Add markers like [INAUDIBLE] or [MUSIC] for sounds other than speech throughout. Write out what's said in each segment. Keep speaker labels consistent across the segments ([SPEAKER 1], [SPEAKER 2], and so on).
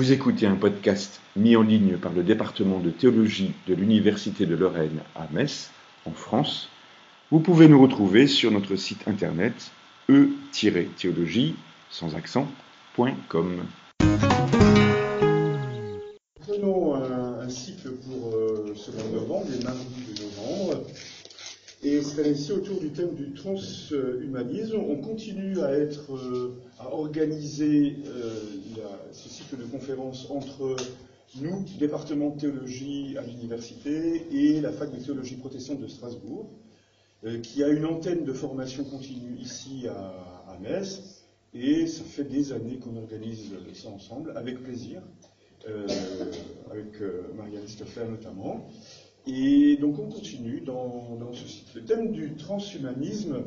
[SPEAKER 1] Vous écoutez un podcast mis en ligne par le département de théologie de l'Université de Lorraine à Metz, en France. Vous pouvez nous retrouver sur notre site internet e-théologie sans accent.com.
[SPEAKER 2] Prenons un, cycle pour euh, ce mois de novembre, de novembre, et cette année-ci autour du thème du transhumanisme. On continue à être, euh, à organiser euh, ce cycle de conférences entre nous, département de théologie à l'université, et la fac de théologie protestante de Strasbourg, euh, qui a une antenne de formation continue ici à, Metz, et ça fait des années qu'on organise ça ensemble, avec plaisir, avec Marianne Stoffer notamment. Et donc on continue dans, ce cycle. Le thème du transhumanisme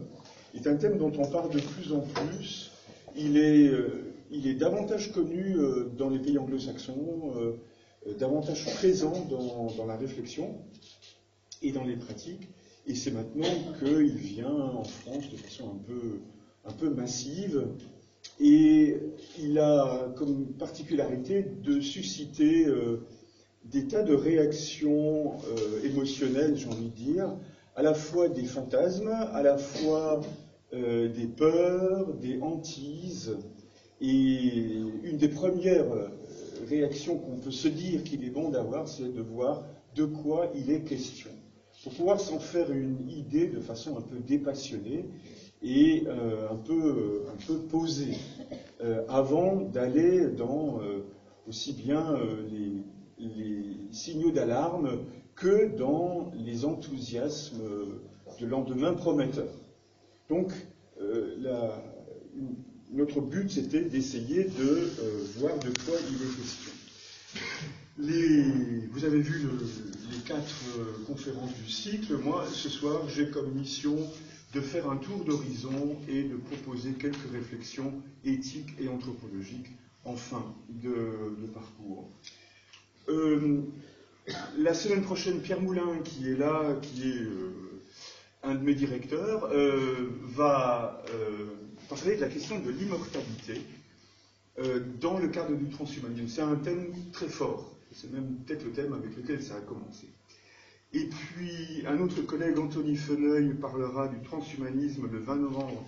[SPEAKER 2] est un thème dont on parle de plus en plus. Il est, euh, il est davantage connu euh, dans les pays anglo-saxons, euh, davantage présent dans, dans la réflexion et dans les pratiques. Et c'est maintenant qu'il vient en France de façon un peu, un peu massive. Et il a comme particularité de susciter des tas de réactions euh, émotionnelles, j'ai envie de dire, à la fois des fantasmes, à la fois euh, des peurs, des hantises. Et une des premières euh, réactions qu'on peut se dire qu'il est bon d'avoir, c'est de voir de quoi il est question, pour pouvoir s'en faire une idée de façon un peu dépassionnée et un, peu, posée, avant d'aller dans aussi bien les, les signaux d'alarme que dans les enthousiasmes de lendemain prometteurs. Donc, euh, notre but, c'était d'essayer de euh, voir de quoi il est question. Les- vous avez vu le- les quatre euh, conférences du cycle. Moi, ce soir, j'ai comme mission de faire un tour d'horizon et de proposer quelques réflexions éthiques et anthropologiques en fin de parcours. Euh, la semaine prochaine, Pierre Moulin, qui est là, qui est euh, un de mes directeurs, euh, va parler de la question de l'immortalité dans le cadre du transhumanisme. C'est un thème très fort. C'est même peut-être le thème avec lequel ça a commencé. Et puis, un autre collègue, Anthony Feneuil, parlera du transhumanisme le 20 novembre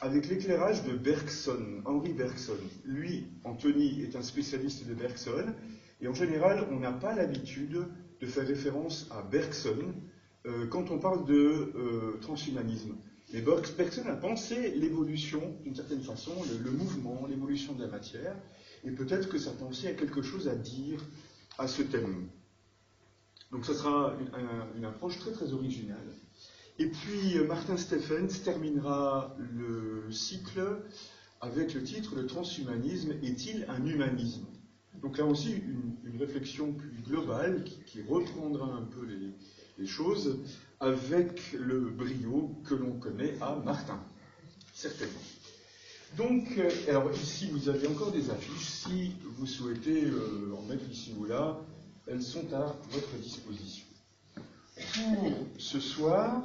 [SPEAKER 2] avec l'éclairage de Bergson, Henri Bergson. Lui, Anthony, est un spécialiste de Bergson, et en général, on n'a pas l'habitude de faire référence à Bergson euh, quand on parle de euh, transhumanisme. Mais Berg- Bergson a pensé l'évolution, d'une certaine façon, le, mouvement, l'évolution de la matière, et peut-être que sa pensée a quelque chose à dire à ce thème. Donc ce sera une, un- une approche très très originale. Et puis euh, Martin Stephens terminera le cycle avec le titre Le transhumanisme est-il un humanisme? Donc là aussi une, réflexion plus globale qui, reprendra un peu les, choses avec le brio que l'on connaît à Martin, certainement. Donc, euh, alors ici vous avez encore des affiches. Si vous souhaitez euh, en mettre ici ou là, elles sont à votre disposition. Pour ce soir,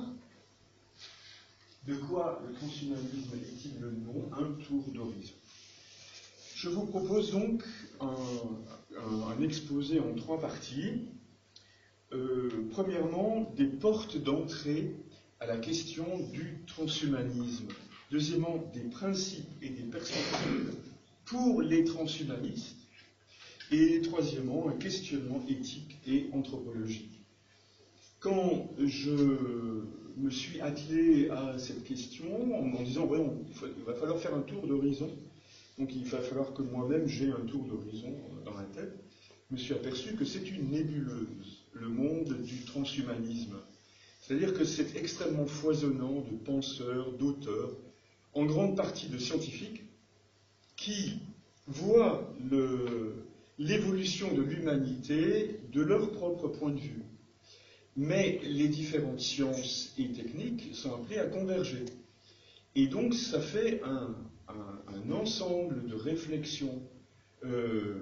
[SPEAKER 2] de quoi le transhumanisme est-il le nom? Un tour d'horizon. Je vous propose donc un, exposé en trois parties. Euh, premièrement, des portes d'entrée à la question du transhumanisme. Deuxièmement, des principes et des perspectives pour les transhumanistes. Et troisièmement, un questionnement éthique et anthropologique. Quand je me suis attelé à cette question en en disant, ouais, il va falloir faire un tour d'horizon, donc il va falloir que moi-même j'ai un tour d'horizon dans la tête, je me suis aperçu que c'est une nébuleuse, le monde du transhumanisme. C'est-à-dire que c'est extrêmement foisonnant de penseurs, d'auteurs, en grande partie de scientifiques, qui voient l'évolution de l'humanité de leur propre point de vue. Mais les différentes sciences et techniques sont appelées à converger. Et donc ça fait un, un- ensemble de réflexions euh,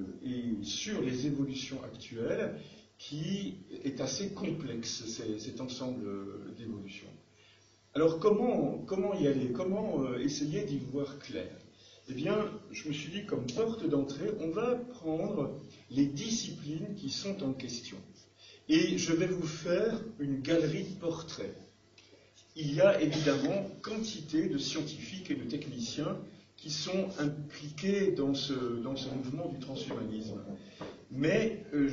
[SPEAKER 2] sur les évolutions actuelles qui est assez complexe, cet ensemble d'évolutions. Alors comment, comment y aller? Comment euh, essayer d'y voir clair? Eh bien, je me suis dit, comme porte d'entrée, on va prendre les disciplines qui sont en question. Et je vais vous faire une galerie de portraits. Il y a évidemment quantité de scientifiques et de techniciens qui sont impliqués dans ce, dans ce mouvement du transhumanisme. Mais euh,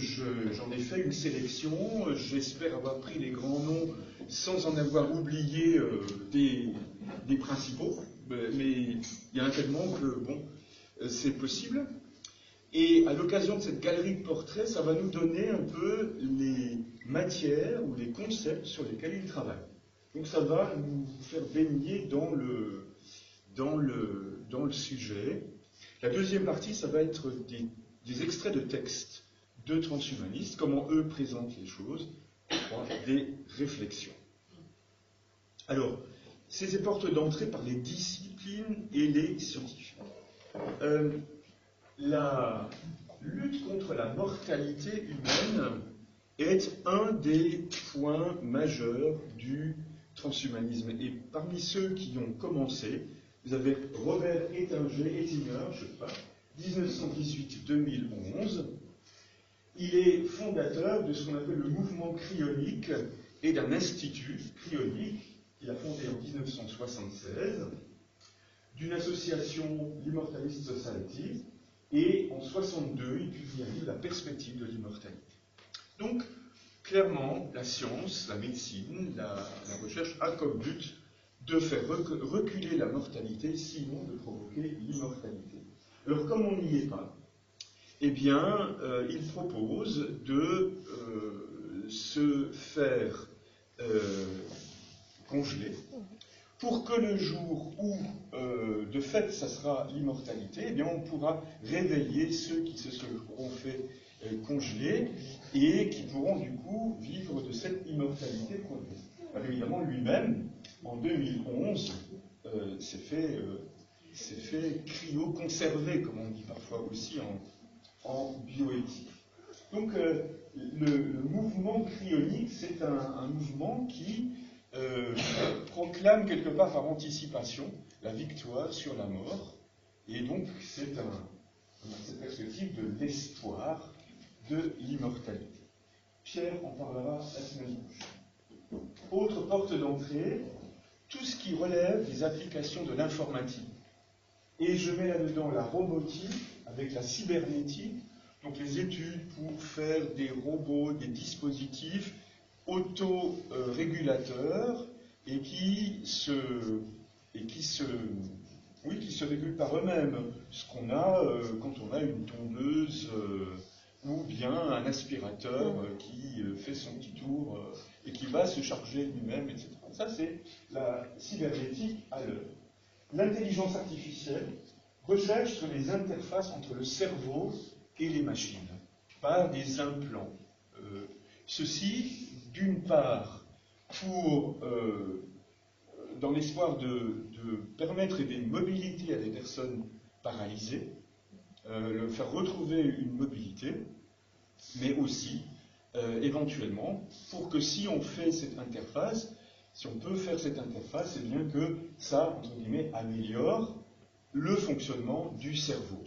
[SPEAKER 2] j'en ai fait une sélection, j'espère avoir pris les grands noms sans en avoir oublié euh, des, des, principaux, mais il y en a tellement que, bon, euh, c'est possible. Et à l'occasion de cette galerie de portraits, ça va nous donner un peu les matières ou les concepts sur lesquels il travaille. Donc ça va nous faire baigner dans le, dans le, dans le sujet. La deuxième partie, ça va être des, des extraits de textes de transhumanistes, comment eux présentent les choses, des réflexions. Alors, c'est portes d'entrée par les disciplines et les scientifiques. Euh, la lutte contre la mortalité humaine est un des points majeurs du transhumanisme. Et parmi ceux qui ont commencé, vous avez Robert Ettinger, Ettinger je sais pas, 1918-2011. Il est fondateur de ce qu'on appelle le mouvement cryonique et d'un institut cryonique qu'il a fondé en 1976, d'une association, l'Immortalist Society, et en 62, il publie La perspective de l'immortalité. Donc, clairement, la science, la médecine, la, recherche a comme but de faire reculer la mortalité, sinon de provoquer l'immortalité. Alors, comme on n'y est pas, eh bien, euh, il propose de euh, se faire euh, congeler pour que le jour où, de fait, ça sera l'immortalité, eh bien, on pourra réveiller ceux qui se seront fait congeler et qui pourront du coup vivre de cette immortalité promise. Évidemment, lui-même, en 2011, euh, s'est fait, fait cryo-conserver, comme on dit parfois aussi en, bioéthique. Donc, le, mouvement cryonique, c'est un mouvement qui euh, proclame quelque part par anticipation la victoire sur la mort. Et donc, c'est un, perspective de l'espoir de l'immortalité. Pierre en parlera la semaine prochaine. Autre porte d'entrée, tout ce qui relève des applications de l'informatique. Et je mets là-dedans la robotique avec la cybernétique, donc les études pour faire des robots, des dispositifs auto-régulateurs et qui se, et qui se, oui, qui se régulent par eux-mêmes. Ce qu'on a euh, quand on a une tondeuse euh, ou bien un aspirateur euh, qui fait son petit tour et qui va se charger lui-même, etc. Ça, c'est la cybernétique à l'heure. L'intelligence artificielle recherche sur les interfaces entre le cerveau et les machines par des implants. ceci d'une part, pour, euh, dans l'espoir de, permettre une mobilité à des personnes paralysées, euh, faire retrouver une mobilité, mais aussi, euh, éventuellement, pour que si on fait cette interface, si on peut faire cette interface, c'est bien que ça, entre guillemets, améliore le fonctionnement du cerveau.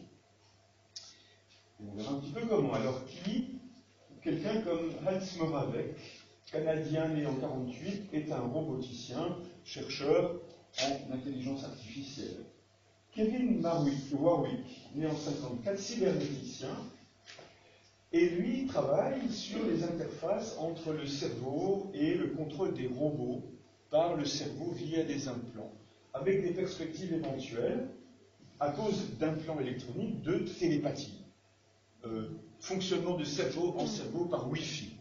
[SPEAKER 2] on verra un petit peu comment. Alors, qui Quelqu'un comme Hans Moravec, canadien né en 48, est un roboticien, chercheur en intelligence artificielle. Kevin Warwick, né en 54, cybernéticien, et lui travaille sur les interfaces entre le cerveau et le contrôle des robots par le cerveau via des implants, avec des perspectives éventuelles, à cause d'implants électroniques, de télépathie. Euh, fonctionnement de cerveau en cerveau par Wi-Fi.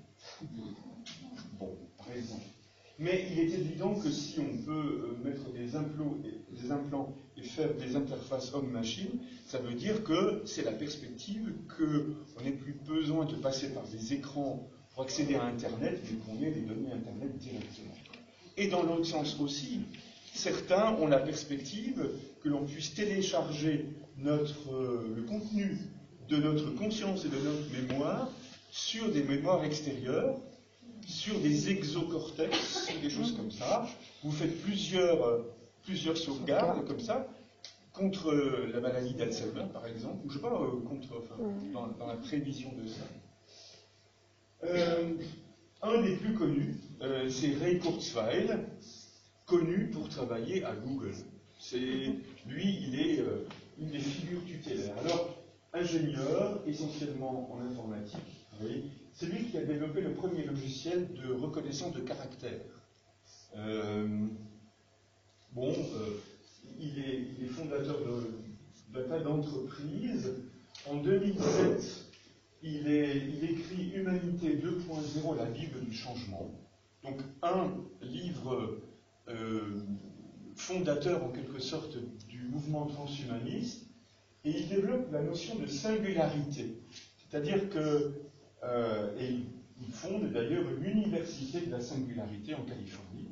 [SPEAKER 2] Bon, par exemple. Mais il est évident que si on peut euh, mettre des implants, et faire des interfaces homme-machine, ça veut dire que c'est la perspective qu'on n'ait plus besoin de passer par des écrans pour accéder à Internet, mais qu'on ait des données Internet directement. Et dans l'autre sens aussi, certains ont la perspective que l'on puisse télécharger euh, le contenu de notre conscience et de notre mémoire sur des mémoires extérieures sur des exocortex, des choses comme ça. Vous faites plusieurs, euh, plusieurs sauvegardes comme ça. contre la maladie d'Alzheimer, par exemple, ou je sais pas, contre, enfin, dans, dans, la prévision de ça. un des plus connus, c'est Ray Kurzweil, connu pour travailler à Google. C'est lui, il est une des figures tutélaires. Alors, ingénieur, essentiellement en informatique, c'est lui qui a développé le premier logiciel de reconnaissance de caractère. Euh, bon, euh, il, est, fondateur de, tas d'entreprises. En 2007, il, écrit Humanité 2.0, la Bible du changement. Donc un livre euh, fondateur en quelque sorte du mouvement transhumaniste, et il développe la notion de singularité. C'est-à-dire que, euh, et il fonde d'ailleurs une université de la singularité en Californie,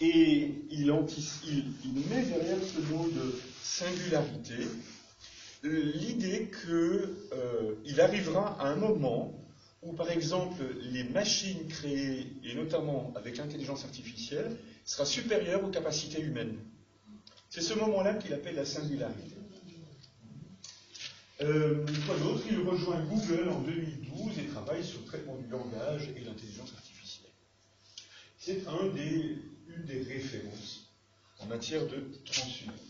[SPEAKER 2] et il, met derrière ce mot de singularité l'idée qu'il euh, arrivera à un moment où, par exemple, les machines créées, et notamment avec l'intelligence artificielle, sera supérieure aux capacités humaines. C'est ce moment-là qu'il appelle la singularité. Euh, quoi Il rejoint Google en 2012 et travaille sur le traitement du langage et l'intelligence artificielle. C'est une des références en matière de transhumanisme.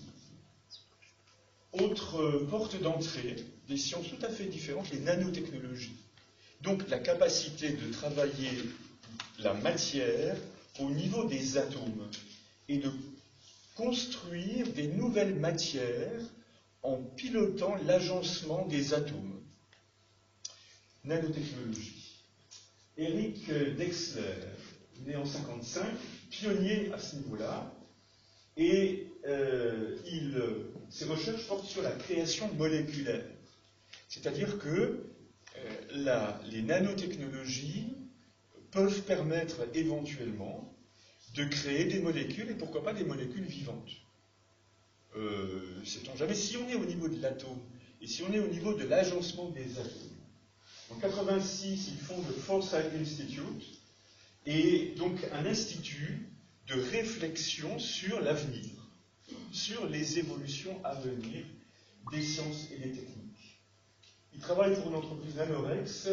[SPEAKER 2] Autre porte d'entrée, des sciences tout à fait différentes, les nanotechnologies. Donc la capacité de travailler la matière au niveau des atomes et de construire des nouvelles matières en pilotant l'agencement des atomes. Nanotechnologie. Eric Dexler, né en 55, pionnier à ce niveau-là, et euh, ses recherches portent sur la création moléculaire. C'est-à-dire que euh, les nanotechnologies peuvent permettre éventuellement de créer des molécules, et pourquoi pas des molécules vivantes. Euh, sait-on jamais. Si on est au niveau de l'atome, et si on est au niveau de l'agencement des atomes, en 86, ils fondent le Foresight Institute, et donc un institut de réflexion sur l'avenir, sur les évolutions à venir des sciences et des techniques. Ils travaillent pour une entreprise Nanorex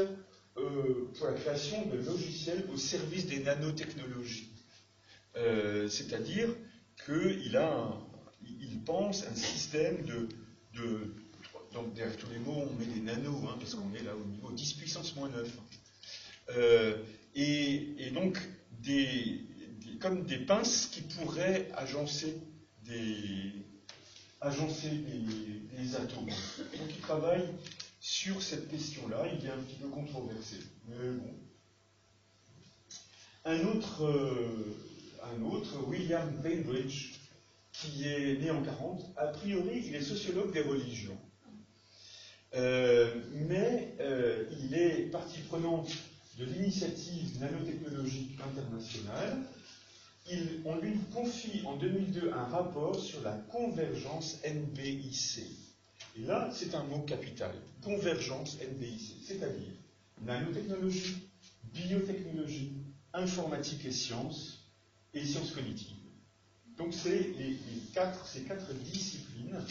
[SPEAKER 2] euh, pour la création de logiciels au service des nanotechnologies. Euh, c'est-à-dire qu'il a un, il pense un système de, donc derrière tous les mots, on met des nanos, hein, parce qu'on est là au niveau 10 puissance moins 9. Euh, et, donc, des, comme des pinces qui pourraient agencer des, agencer des, atomes. Donc, il travaille sur cette question-là. Il est un petit peu controversé. Mais bon. Un autre, euh, un autre William Bainbridge, qui est né en 40, a priori, il est sociologue des religions. Euh, mais euh, il est partie prenante de l'initiative nanotechnologique internationale. on lui confie en 2002 un rapport sur la convergence NBIC. Et là, c'est un mot capital. Convergence NBIC, c'est-à-dire nanotechnologie, biotechnologie, informatique et sciences, et sciences cognitives. Donc c'est ces quatre disciplines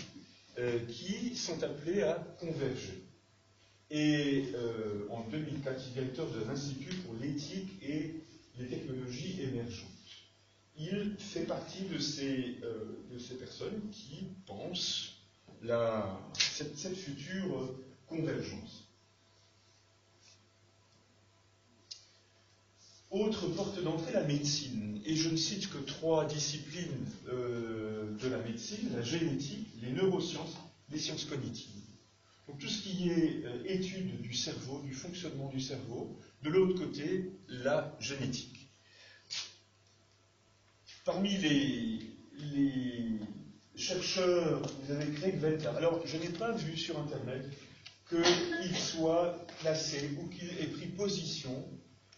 [SPEAKER 2] euh, qui sont appelées à converger. Et euh, en 2004, il est directeur de l'Institut pour l'éthique et les technologies émergentes. Il fait partie de ces, euh, personnes qui pensent la, cette future convergence. Autre porte d'entrée, la médecine. Et je ne cite que trois disciplines euh, de la médecine, la génétique, les neurosciences, les sciences cognitives. Donc tout ce qui est euh, étude du cerveau, du fonctionnement du cerveau. De l'autre côté, la génétique. Parmi les, chercheurs, vous avez Greg Venter. Alors, je n'ai pas vu sur Internet qu'il soit classé ou qu'il ait pris position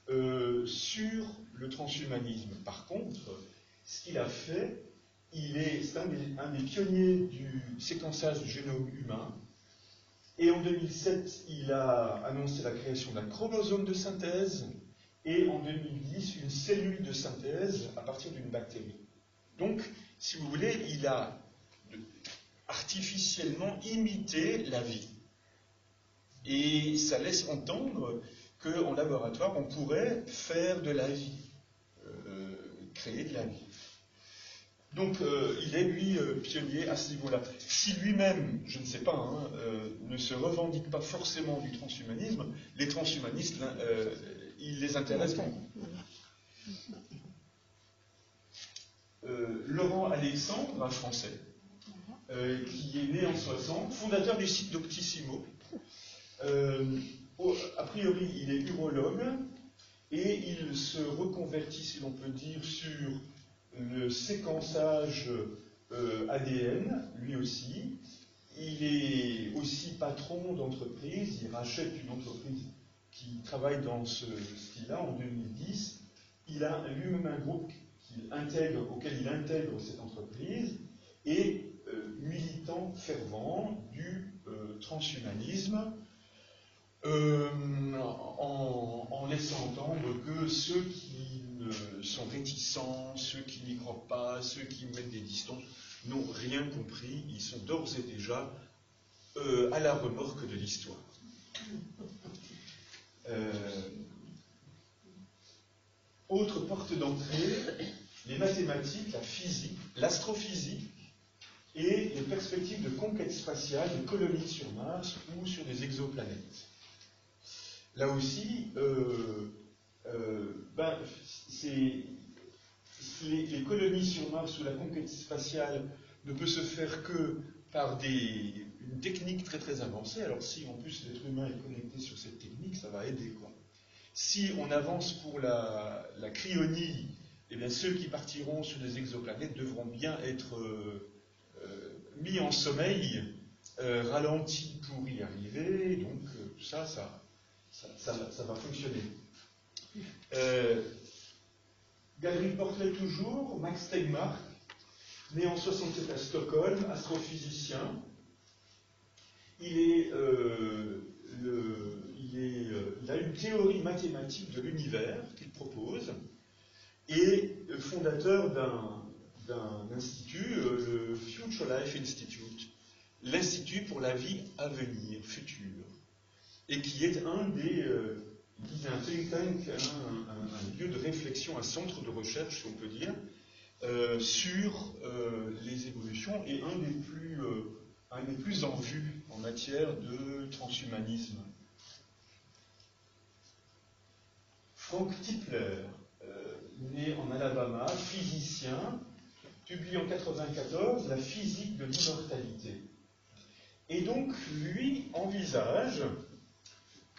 [SPEAKER 2] euh, sur le transhumanisme. Par contre, ce qu'il a fait, il est, un, des, pionniers du séquençage du génome humain. Et en 2007, il a annoncé la création d'un chromosome de synthèse et en 2010, une cellule de synthèse à partir d'une bactérie. Donc, si vous voulez, il a artificiellement imiter la vie. Et ça laisse entendre qu'en laboratoire, on pourrait faire de la vie, euh, créer de la vie. Donc euh, il est, lui, euh, pionnier à ce niveau-là. Si lui-même, je ne sais pas, hein, ne se revendique pas forcément du transhumanisme, les transhumanistes, il les intéresse beaucoup. Laurent Alexandre, un Français, qui est né en 60, fondateur du site Doctissimo, a priori, il est urologue et il se reconvertit, si l'on peut dire, sur le séquençage euh, ADN, lui aussi. Il est aussi patron d'entreprise, il rachète une entreprise qui travaille dans ce style-là en 2010. Il a lui-même un groupe intègre, auquel il intègre cette entreprise et euh, militant fervent du transhumanisme euh, en, laissant entendre que ceux qui sont réticents, ceux qui n'y croient pas, ceux qui mettent des distances, n'ont rien compris, ils sont d'ores et déjà euh, à la remorque de l'histoire. Euh, autre porte d'entrée, les mathématiques, la physique, l'astrophysique et les perspectives de conquête spatiale de colonies sur Mars ou sur des exoplanètes là aussi, euh, euh, ben, les, colonies sur Mars ou la conquête spatiale ne peut se faire que par des, une technique très très avancée. Alors si en plus l'être humain est connecté sur cette technique, ça va aider. Quoi. Si on avance pour la, cryonie, eh bien ceux qui partiront sur des exoplanètes devront bien être euh, mis en sommeil, ralentis pour y arriver. Donc ça, ça, ça, va fonctionner. Euh, galerie portrait toujours, Max Tegmark, né en 67 à Stockholm, astrophysicien. Il, est, euh, il, euh, il, a une théorie mathématique de l'univers qu'il propose et fondateur d'un institut, le Future Life Institute, l'Institut pour la vie à venir, future et qui est un des, euh, un think tank, un, lieu de réflexion, un centre de recherche, si on peut dire, euh, sur euh, les évolutions et un des plus, un des plus en vue en matière de transhumanisme. Frank Tipler, né en Alabama, physicien, publie en 1994 La physique de l'immortalité. Et donc, lui envisage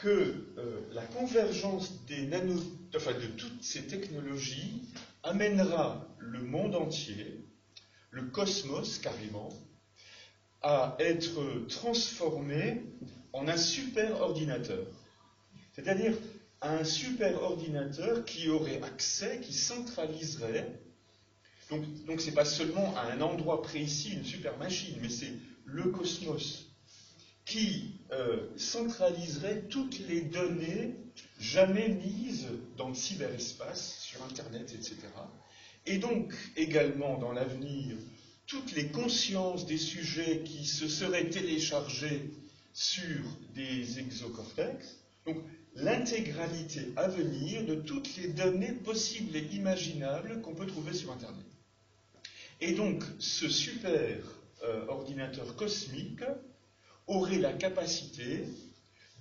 [SPEAKER 2] que euh, la convergence des nano, de toutes ces technologies amènera le monde entier, le cosmos carrément, à être transformé en un super ordinateur. C'est-à-dire un super ordinateur qui aurait accès, qui centraliserait. Donc, ce n'est pas seulement à un endroit précis une super machine, mais c'est le cosmos qui euh, centraliserait toutes les données jamais mises dans le cyberespace, sur Internet, etc. Et donc également dans l'avenir, toutes les consciences des sujets qui se seraient téléchargés sur des exocortex. Donc l'intégralité à venir de toutes les données possibles et imaginables qu'on peut trouver sur Internet. Et donc ce super euh, ordinateur cosmique aurait la capacité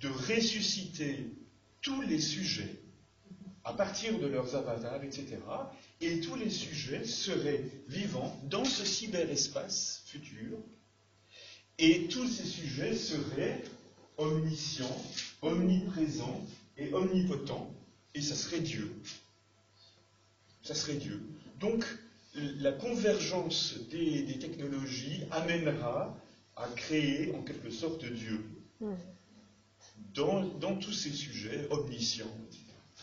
[SPEAKER 2] de ressusciter tous les sujets à partir de leurs avatars, etc. Et tous les sujets seraient vivants dans ce cyberespace futur. Et tous ces sujets seraient omniscients, omniprésents et omnipotents. Et ça serait Dieu. Ça serait Dieu. Donc, la convergence des, technologies amènera à créer en quelque sorte Dieu hmm. dans, tous ces sujets omniscients.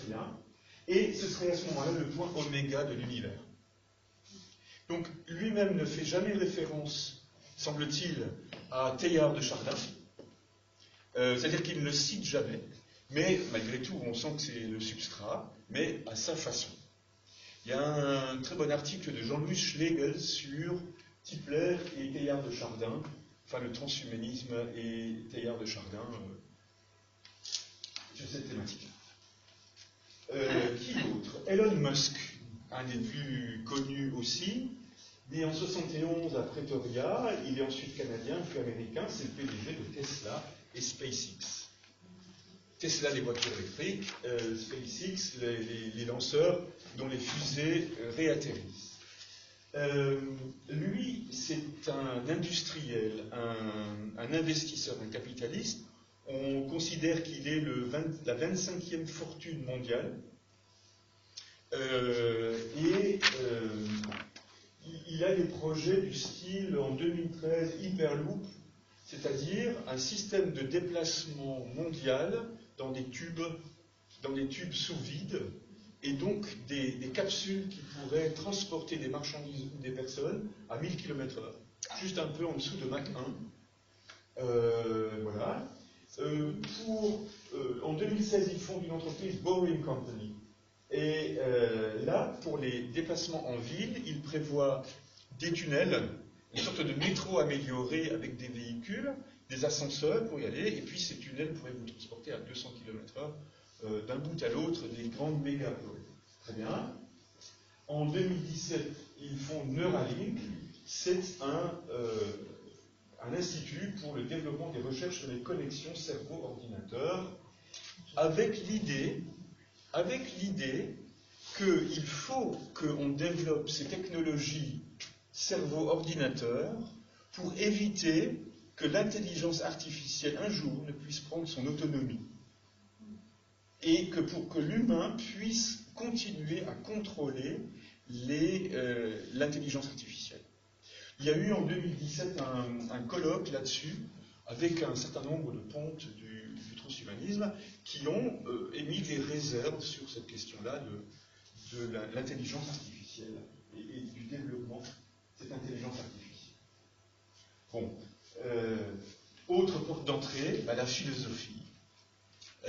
[SPEAKER 2] Bien. Et ce serait à ce moment-là le point oméga de l'univers. Donc lui-même ne fait jamais référence, semble-t-il, à Teilhard de Chardin, euh, c'est-à-dire qu'il ne le cite jamais, mais malgré tout, on sent que c'est le substrat, mais à sa façon. Il y a un très bon article de Jean-Louis Schlegel sur Tipler et Teilhard de Chardin, enfin le transhumanisme et Teilhard de Chardin euh, sur cette thématique. Euh, qui d'autre? Elon Musk, un des plus connus aussi, né en 71 à Pretoria, il est ensuite canadien, puis américain, c'est le PDG de Tesla et SpaceX. Tesla, les voitures électriques, euh, SpaceX, les, lanceurs dont les fusées réatterrissent. Euh, lui, c'est un industriel, un, investisseur, un capitaliste. On considère qu'il est la 25e fortune mondiale. et il a des projets du style, en 2013, Hyperloop, c'est-à-dire un système de déplacement mondial dans des tubes, dans des tubes sous vide, et donc des, capsules qui pourraient transporter des marchandises ou des personnes à 1000 km/h, juste un peu en dessous de Mach 1. Euh, voilà. Euh, pour, euh, en 2016, ils fondent une entreprise, Boring Company. Et là, pour les déplacements en ville, ils prévoient des tunnels, une sorte de métro amélioré avec des véhicules, des ascenseurs pour y aller, et puis ces tunnels pourraient vous transporter à 200 km/h euh, d'un bout à l'autre des grandes mégapoles. Très bien. En 2017, ils font Neuralink. C'est un, euh, un institut pour le développement des recherches sur les connexions cerveau-ordinateur, avec l'idée, avec l'idée qu'il faut qu'on développe ces technologies cerveau-ordinateur pour éviter que l'intelligence artificielle un jour ne puisse prendre son autonomie et que pour que l'humain puisse continuer à contrôler euh, l'intelligence artificielle. Il y a eu en 2017 un, colloque là-dessus avec un certain nombre de pontes du, transhumanisme qui ont euh, émis des réserves sur cette question-là de, l'intelligence artificielle et, et, du développement de cette intelligence artificielle. Bon, euh, autre porte d'entrée, bah, la philosophie.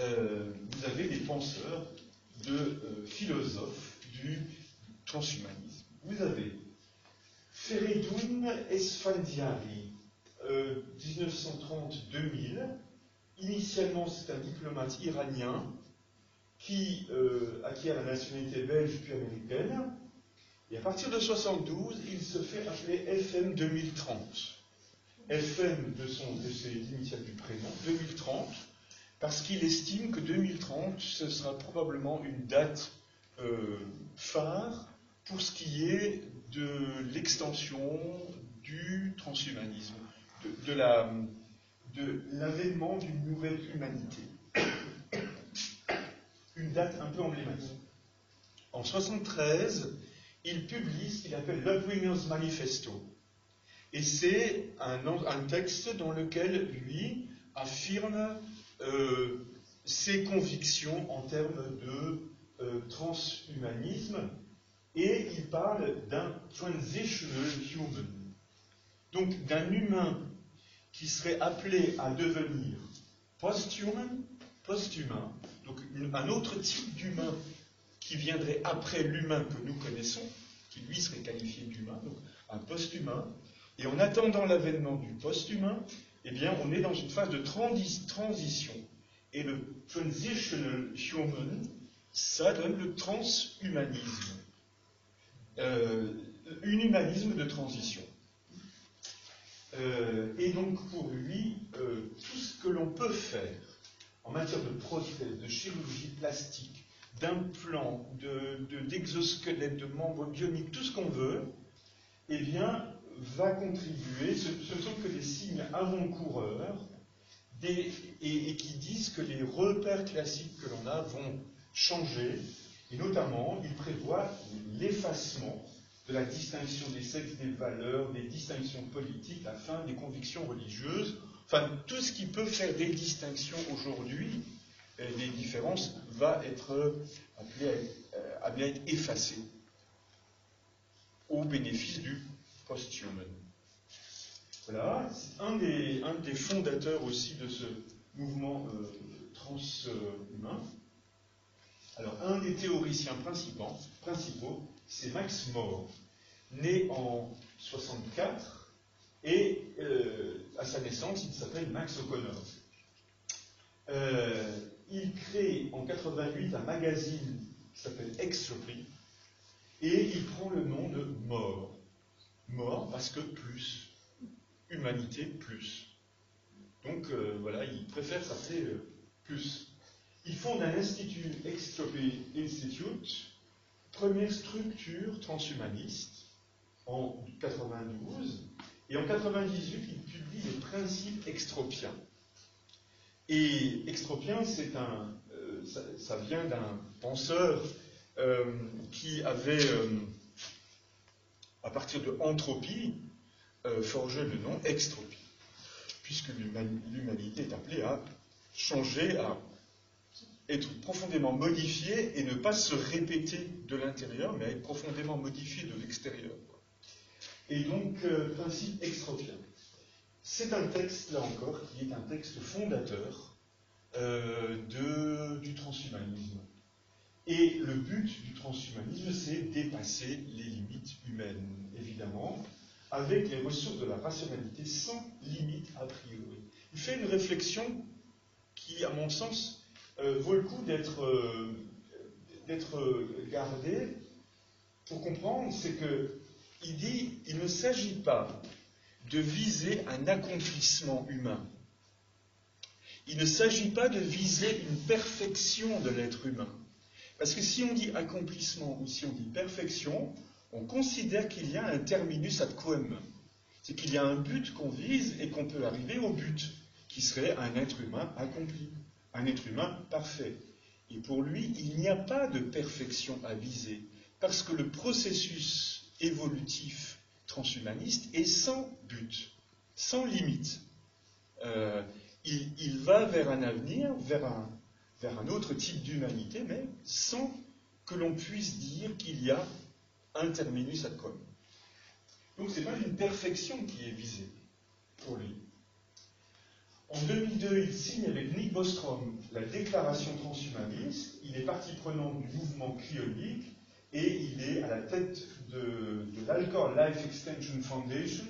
[SPEAKER 2] Euh, vous avez des penseurs de euh, philosophes du transhumanisme. Vous avez Feridun Esfandiari, 1930-2000. Initialement, c'est un diplomate iranien qui acquiert la nationalité belge puis américaine. Et à partir de 1972, il se fait appeler FM 2030. FM de, son, de ses initiales du prénom, 2030, parce qu'il estime que 2030, ce sera probablement une date euh, phare pour ce qui est de l'extension du transhumanisme, de, l'avènement d'une nouvelle humanité. Une date un peu emblématique. En 1973, il publie ce qu'il appelle l'Upbringers Manifesto, et c'est un, texte dans lequel lui affirme euh, ses convictions en termes de euh, transhumanisme et il parle d'un transitional human. Donc d'un humain qui serait appelé à devenir post-human, post-humain, donc un autre type d'humain qui viendrait après l'humain que nous connaissons, qui lui serait qualifié d'humain, donc un post-humain, et en attendant l'avènement du post-humain, eh bien, on est dans une phase de transition. Et le transitional human, ça donne le transhumanisme. Euh, un humanisme de transition. Euh, et donc, pour lui, euh, tout ce que l'on peut faire en matière de prothèse, de chirurgie plastique, d'implants, d'exosquelettes, de, de membres bioniques, tout ce qu'on veut, eh bien, va contribuer, ce, sont que des signes avant-coureurs et, qui disent que les repères classiques que l'on a vont changer, et notamment, il prévoit l'effacement de la distinction des sexes, des valeurs, des distinctions politiques, la fin des convictions religieuses, enfin tout ce qui peut faire des distinctions aujourd'hui, des différences, va être appelé à, à être effacé au bénéfice du post-human. Voilà, un des, fondateurs aussi de ce mouvement euh, transhumain. Alors, un des théoriciens principaux, c'est Max More. né en 64, et euh, à sa naissance, il s'appelle Max O'Connor. Euh, il crée en 88 un magazine qui s'appelle Extropy, et il prend le nom de Mort. Mort parce que plus. Humanité plus. Donc euh, voilà, il préfère s'appeler plus. Il fonde un institut, Extropy Institute, première structure transhumaniste en 92, et en 98, il publie les principes extropiens. Et extropien, c'est un, euh, ça, vient d'un penseur euh, qui avait, euh, à partir de entropie, forgé le nom extropie, puisque l'humanité est appelée à changer, à être profondément modifiée et ne pas se répéter de l'intérieur, mais à être profondément modifiée de l'extérieur. Et donc, principe extropien. C'est un texte, là encore, qui est un texte fondateur euh, du transhumanisme. Et le but du transhumanisme, c'est dépasser les limites humaines, évidemment, avec les ressources de la rationalité sans limite a priori. Il fait une réflexion qui, à mon sens, euh, vaut le coup d'être euh, gardée pour comprendre, c'est que il dit il ne s'agit pas de viser un accomplissement humain. Il ne s'agit pas de viser une perfection de l'être humain. Parce que si on dit accomplissement ou si on dit perfection, on considère qu'il y a un terminus ad quem. C'est qu'il y a un but qu'on vise et qu'on peut arriver au but, qui serait un être humain accompli, un être humain parfait. Et pour lui, il n'y a pas de perfection à viser, parce que le processus évolutif transhumaniste est sans but, sans limite. Euh, il, va vers un avenir, vers un, vers un autre type d'humanité, mais sans que l'on puisse dire qu'il y a un terminus ad quem. Donc ce n'est pas une perfection qui est visée pour lui. En 2002, il signe avec Nick Bostrom la déclaration transhumaniste. Il est partie prenante du mouvement cryonique et il est à la tête de, l'Alcor Life Extension Foundation,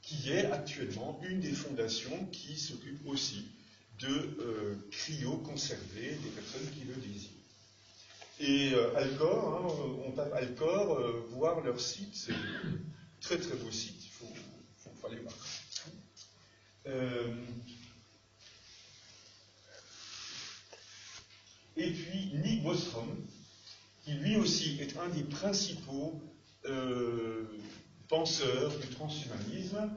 [SPEAKER 2] qui est actuellement une des fondations qui s'occupe aussi de euh, cryo-conserver des personnes qui le désirent. Et euh, Alcor, hein, on tape Alcor, euh, voir leur site, c'est très très beau site, il faut, aller voir. et puis Nick Bostrom, qui lui aussi est un des principaux penseurs du transhumanisme.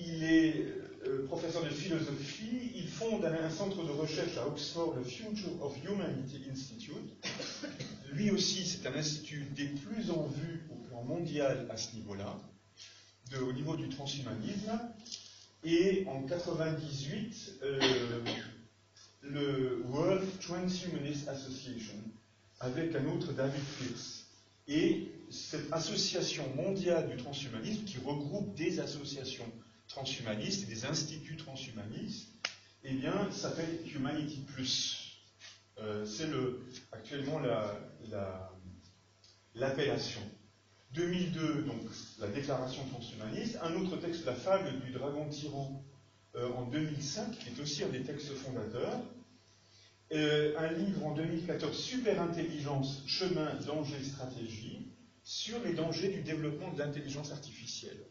[SPEAKER 2] Il est euh, professeur de philosophie, il fonde un, centre de recherche à Oxford, le Future of Humanity Institute. [COUGHS] Lui aussi, c'est un institut des plus en vue au plan mondial à ce niveau-là, au niveau du transhumanisme. Et en 1998, euh, le World Transhumanist Association avec un autre David Pierce. Et cette association mondiale du transhumanisme, qui regroupe des associations transhumanistes et des instituts transhumanistes, eh bien, s'appelle Humanity Plus. Euh, c'est actuellement l'appellation. 2002, donc la déclaration transhumaniste. Un autre texte, la fable du dragon tyran, euh, en 2005, qui est aussi un des textes fondateurs. Euh, un livre en 2014, Super Intelligence, chemin, danger, stratégie, sur les dangers du développement de l'intelligence artificielle.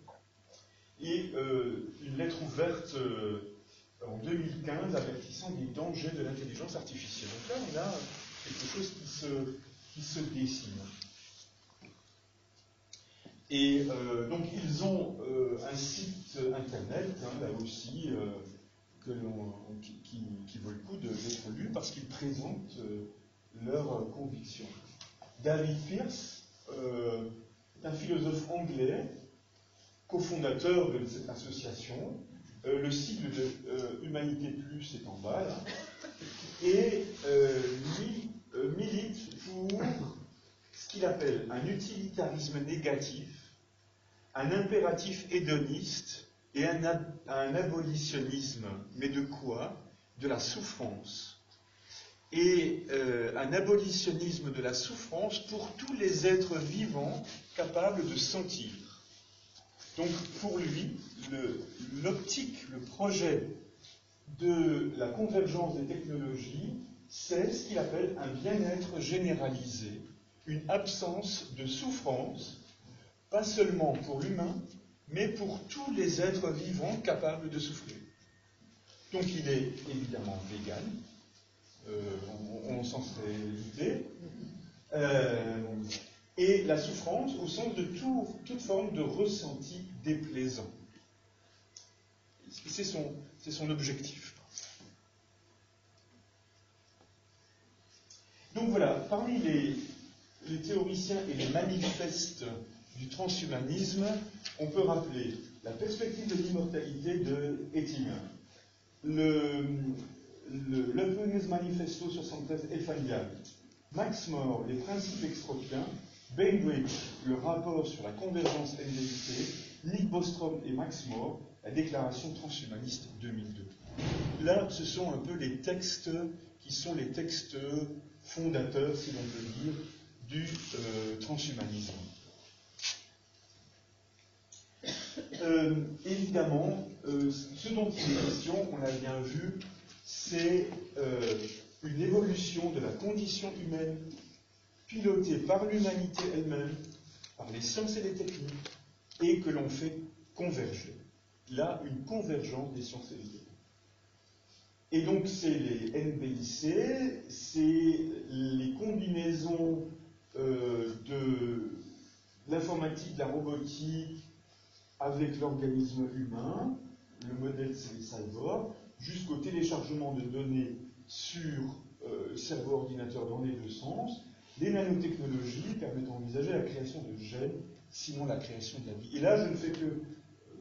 [SPEAKER 2] Et euh, une lettre ouverte euh, en 2015 avertissant des dangers de l'intelligence artificielle. Donc là, on a quelque chose qui se, qui se dessine. Et donc, ils ont un site internet, hein, là aussi, qui, vaut le coup d'être lu parce qu'ils présentent euh, leurs convictions. David euh, est un philosophe anglais, cofondateur de cette association. Euh, le sigle de Humanité Plus est en bas, là. Et lui milite pour ce qu'il appelle un utilitarisme négatif, un impératif hédoniste et un, abolitionnisme. Mais de quoi? De la souffrance. et euh, un abolitionnisme de la souffrance pour tous les êtres vivants capables de sentir. Donc pour lui, l'optique, le, projet de la convergence des technologies, c'est ce qu'il appelle un bien-être généralisé, une absence de souffrance, pas seulement pour l'humain, mais pour tous les êtres vivants capables de souffrir. Donc il est évidemment vegan, euh, on, s'en serait douté, euh, et la souffrance au sens de toute forme de ressenti déplaisant. C'est son, objectif. Donc voilà, parmi les, théoriciens et les manifestes du transhumanisme, on peut rappeler la perspective de l'immortalité de Ettinger, le, le Manifesto 73 Eiffelial, Max More, les principes extropiens, Bainbridge, le rapport sur la convergence NDIC, Nick Bostrom et Max More, la déclaration transhumaniste 2002. Là, ce sont un peu les textes qui sont les textes fondateurs, si l'on peut dire, du euh, transhumanisme. Euh, évidemment, euh, ce dont il est question, on l'a bien vu, c'est une évolution de la condition humaine pilotée par l'humanité elle-même, par les sciences et les techniques, et que l'on fait converger. Là, une convergence des sciences et des techniques. Et donc, c'est les NBIC, c'est les combinaisons euh, de l'informatique, de la robotique avec l'organisme humain, le modèle les jusqu'au téléchargement de données sur euh, cerveau-ordinateur dans les deux sens, les nanotechnologies permettant d'envisager la création de gènes, sinon la création de la vie. Et là, je ne fais que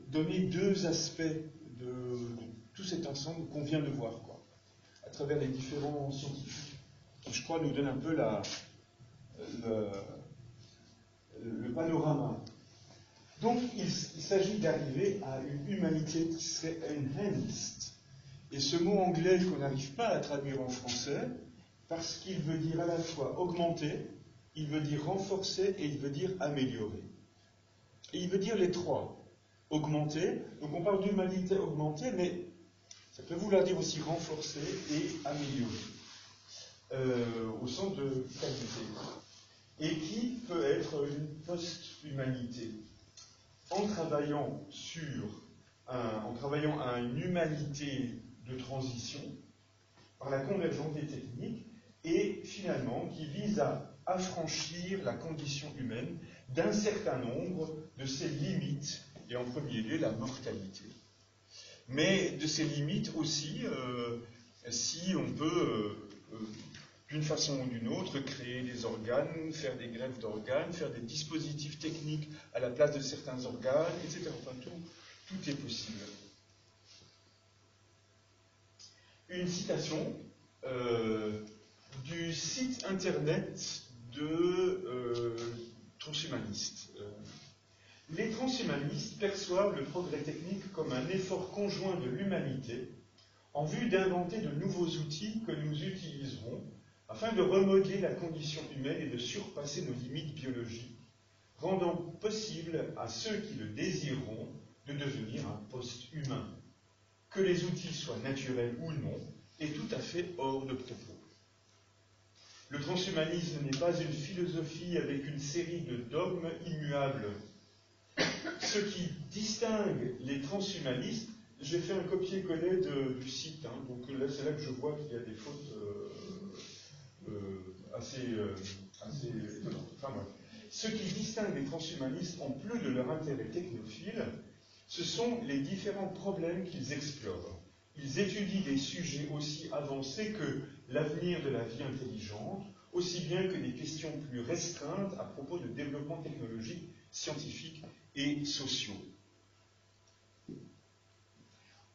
[SPEAKER 2] donner deux aspects de, tout cet ensemble qu'on vient de voir, quoi, à travers les différents scientifiques, qui, je crois, nous donnent un peu le, panorama. Donc, il, il s'agit d'arriver à une humanité qui serait enhanced. Et ce mot anglais qu'on n'arrive pas à traduire en français, parce qu'il veut dire à la fois augmenter, il veut dire renforcer et il veut dire améliorer. Et il veut dire les trois. Augmenter, donc on parle d'humanité augmentée, mais ça peut vouloir dire aussi renforcer et améliorer, euh, au sens de qualité. Et qui peut être une post-humanité? En travaillant sur en travaillant à une humanité de transition, par la convergence des techniques, et finalement qui vise à affranchir la condition humaine d'un certain nombre de ses limites, et en premier lieu la mortalité. Mais de ses limites aussi, euh, si on peut, euh, euh, d'une façon ou d'une autre, créer des organes, faire des greffes d'organes, faire des dispositifs techniques à la place de certains organes, etc. Enfin, tout, tout est possible. Une citation du site internet de euh, transhumanistes. Euh, les transhumanistes perçoivent le progrès technique comme un effort conjoint de l'humanité en vue d'inventer de nouveaux outils que nous utiliserons afin de remodeler la condition humaine et de surpasser nos limites biologiques, rendant possible à ceux qui le désireront de devenir un post-humain. Que les outils soient naturels ou non est tout à fait hors de propos. Le transhumanisme n'est pas une philosophie avec une série de dogmes immuables. Ce qui distingue les transhumanistes, j'ai fait un copier-coller du site, hein, donc là c'est là que je vois qu'il y a des fautes euh, euh, assez, euh, assez. Enfin, Ce qui distingue les transhumanistes, en plus de leur intérêt technophile, ce sont les différents problèmes qu'ils explorent. Ils étudient des sujets aussi avancés que l'avenir de la vie intelligente, aussi bien que des questions plus restreintes à propos de développement technologique, scientifique et sociaux.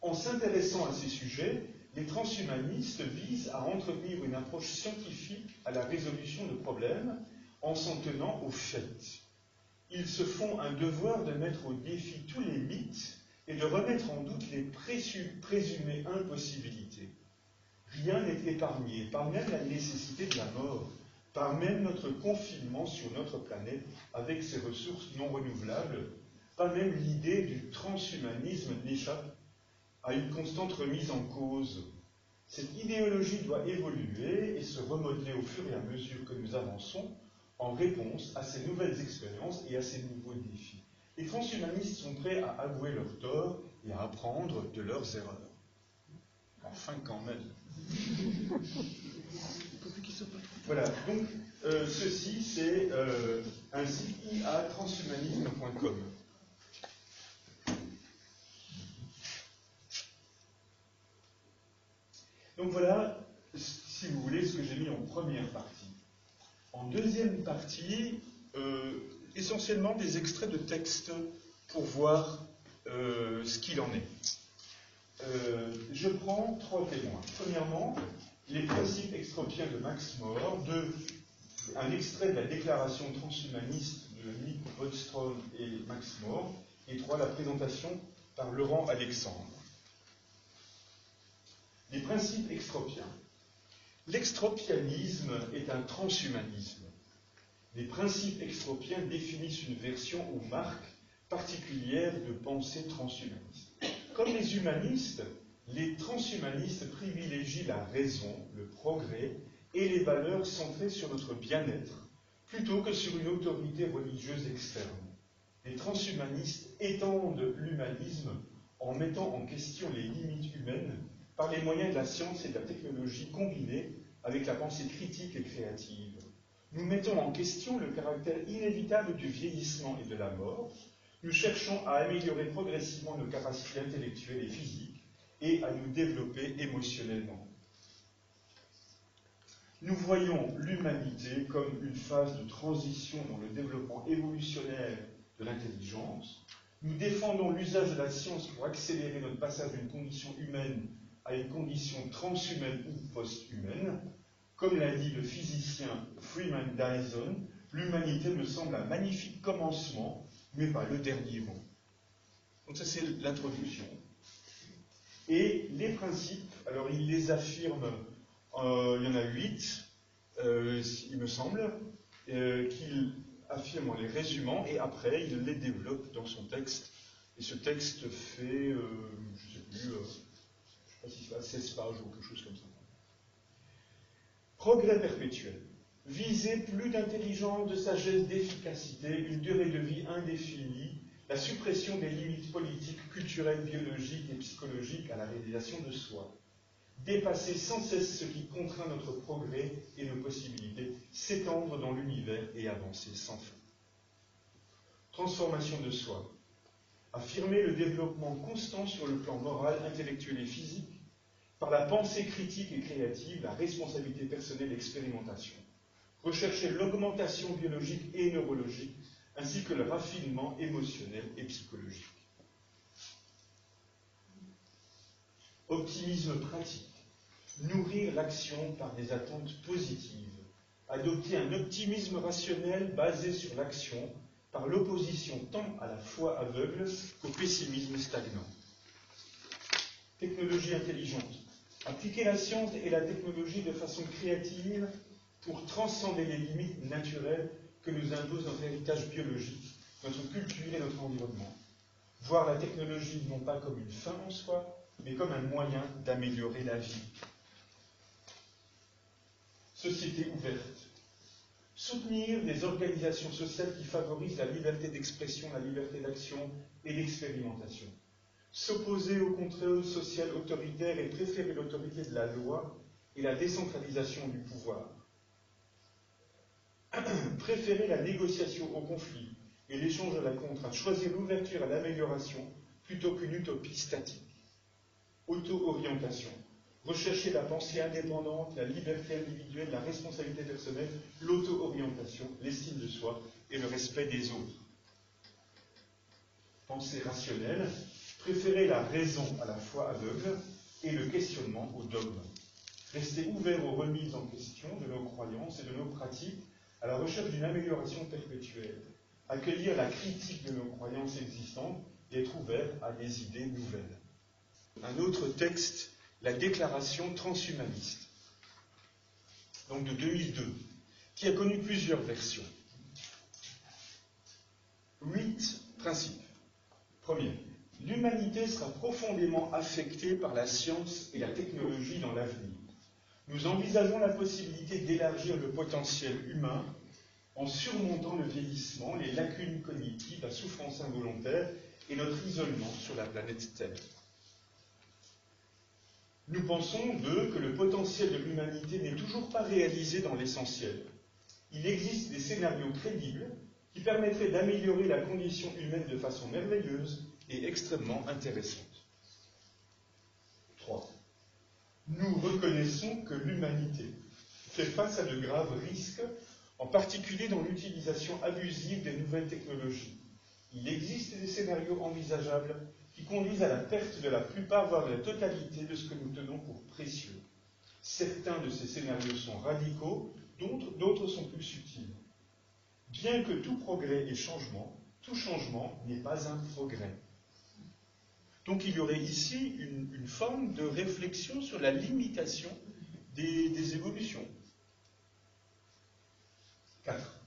[SPEAKER 2] En s'intéressant à ces sujets, les transhumanistes visent à entretenir une approche scientifique à la résolution de problèmes en s'en tenant aux faits. Ils se font un devoir de mettre au défi tous les mythes et de remettre en doute les présumées impossibilités Rien n'est épargné, par même la nécessité de la mort, par même notre confinement sur notre planète avec ses ressources non renouvelables, pas même l'idée du transhumanisme n'échappe à une constante remise en cause. Cette idéologie doit évoluer et se remodeler au fur et à mesure que nous avançons en réponse à ces nouvelles expériences et à ces nouveaux défis. Les transhumanistes sont prêts à avouer leurs torts et à apprendre de leurs erreurs. Enfin, quand même. Voilà, donc euh, ceci c'est euh, un site iatranshumanisme.com. Donc voilà, si vous voulez, ce que j'ai mis en première partie. En deuxième partie, euh, essentiellement des extraits de textes pour voir ce qu'il en est. Euh, je prends trois témoins. Premièrement, les principes extropiens de Max More, deux, un extrait de la déclaration transhumaniste de Nick Bodstrom et Max More, et trois, la présentation par Laurent Alexandre. Les principes extropiens. L'extropianisme est un transhumanisme. Les principes extropiens définissent une version ou marque particulière de pensée transhumaniste. Comme les humanistes, les transhumanistes privilégient la raison, le progrès et les valeurs centrées sur notre bien-être, plutôt que sur une autorité religieuse externe. Les transhumanistes étendent l'humanisme en mettant en question les limites humaines par les moyens de la science et de la technologie combinés avec la pensée critique et créative. Nous mettons en question le caractère inévitable du vieillissement et de la mort. Nous cherchons à améliorer progressivement nos capacités intellectuelles et physiques et à nous développer émotionnellement. Nous voyons l'humanité comme une phase de transition dans le développement évolutionnaire de l'intelligence. Nous défendons l'usage de la science pour accélérer notre passage d'une condition humaine à une condition transhumaine ou post-humaine. Comme l'a dit le physicien Freeman Dyson, l'humanité me semble un magnifique commencement, mais pas le dernier mot. Donc ça c'est l'introduction. Et les principes, alors il les affirme, euh, il y en a huit, euh, il me semble, euh, qu'il affirme en les résumant, et après il les développe dans son texte. Et ce texte fait, je ne sais plus, je sais pas si c'est 16 pages ou quelque chose comme ça. Progrès perpétuel. Viser plus d'intelligence, de sagesse, d'efficacité, une durée de vie indéfinie, la suppression des limites politiques, culturelles, biologiques et psychologiques à la réalisation de soi. Dépasser sans cesse ce qui contraint notre progrès et nos possibilités, s'étendre dans l'univers et avancer sans fin. Transformation de soi. Affirmer le développement constant sur le plan moral, intellectuel et physique par la pensée critique et créative, la responsabilité personnelle l'expérimentation. Rechercher l'augmentation biologique et neurologique, ainsi que le raffinement émotionnel et psychologique. Optimisme pratique. Nourrir l'action par des attentes positives. Adopter un optimisme rationnel basé sur l'action par l'opposition tant à la foi aveugle qu'au pessimisme stagnant. Technologie intelligente Appliquer la science et la technologie de façon créative pour transcender les limites naturelles que nous impose notre héritage biologique, notre culture et notre environnement. Voir la technologie non pas comme une fin en soi, mais comme un moyen d'améliorer la vie. Société ouverte. Soutenir des organisations sociales qui favorisent la liberté d'expression, la liberté d'action et l'expérimentation s'opposer au contrôle social autoritaire et préférer l'autorité de la loi et la décentralisation du pouvoir. [CLEARS THROAT] préférer la négociation au conflit et l'échange à la contrainte. Choisir l'ouverture à l'amélioration plutôt qu'une utopie statique. Auto-orientation. Rechercher la pensée indépendante, la liberté individuelle, la responsabilité personnelle, l'auto-orientation, l'estime de soi et le respect des autres. Pensée rationnelle, Préférer la raison à la foi aveugle et le questionnement au dogme. Rester ouvert aux remises en question de nos croyances et de nos pratiques à la recherche d'une amélioration perpétuelle. Accueillir la critique de nos croyances existantes et être ouvert à des idées nouvelles. Un autre texte la déclaration transhumaniste, donc de 2002, qui a connu plusieurs versions. Huit principes. Premier, l'humanité sera profondément affectée par la science et la technologie dans l'avenir. Nous envisageons la possibilité d'élargir le potentiel humain en surmontant le vieillissement, les lacunes cognitives, la souffrance involontaire et notre isolement sur la planète Terre. Nous pensons, d'eux, que le potentiel de l'humanité n'est toujours pas réalisé dans l'essentiel. Il existe des scénarios crédibles qui permettraient d'améliorer la condition humaine de façon merveilleuse et extrêmement intéressante. 3. Nous reconnaissons que l'humanité fait face à de graves risques, en particulier dans l'utilisation abusive des nouvelles technologies. Il existe des scénarios envisageables qui conduisent à la perte de la plupart, voire de la totalité de ce que nous tenons pour précieux. Certains de ces scénarios sont radicaux, d'autres sont plus subtils. Bien que tout progrès est changement, tout changement n'est pas un progrès. Donc il y aurait ici une, forme de réflexion sur la limitation des, évolutions. 4.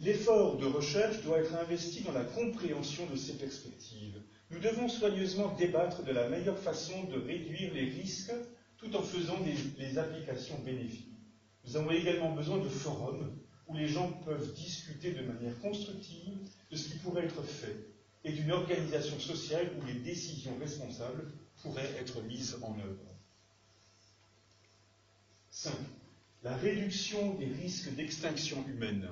[SPEAKER 2] L'effort de recherche doit être investi dans la compréhension de ces perspectives. Nous devons soigneusement débattre de la meilleure façon de réduire les risques tout en faisant des, applications bénéfiques. Nous avons également besoin de forums où les gens peuvent discuter de manière constructive de ce qui pourrait être fait et d'une organisation sociale où les décisions responsables pourraient être mises en œuvre. 5. La réduction des risques d'extinction humaine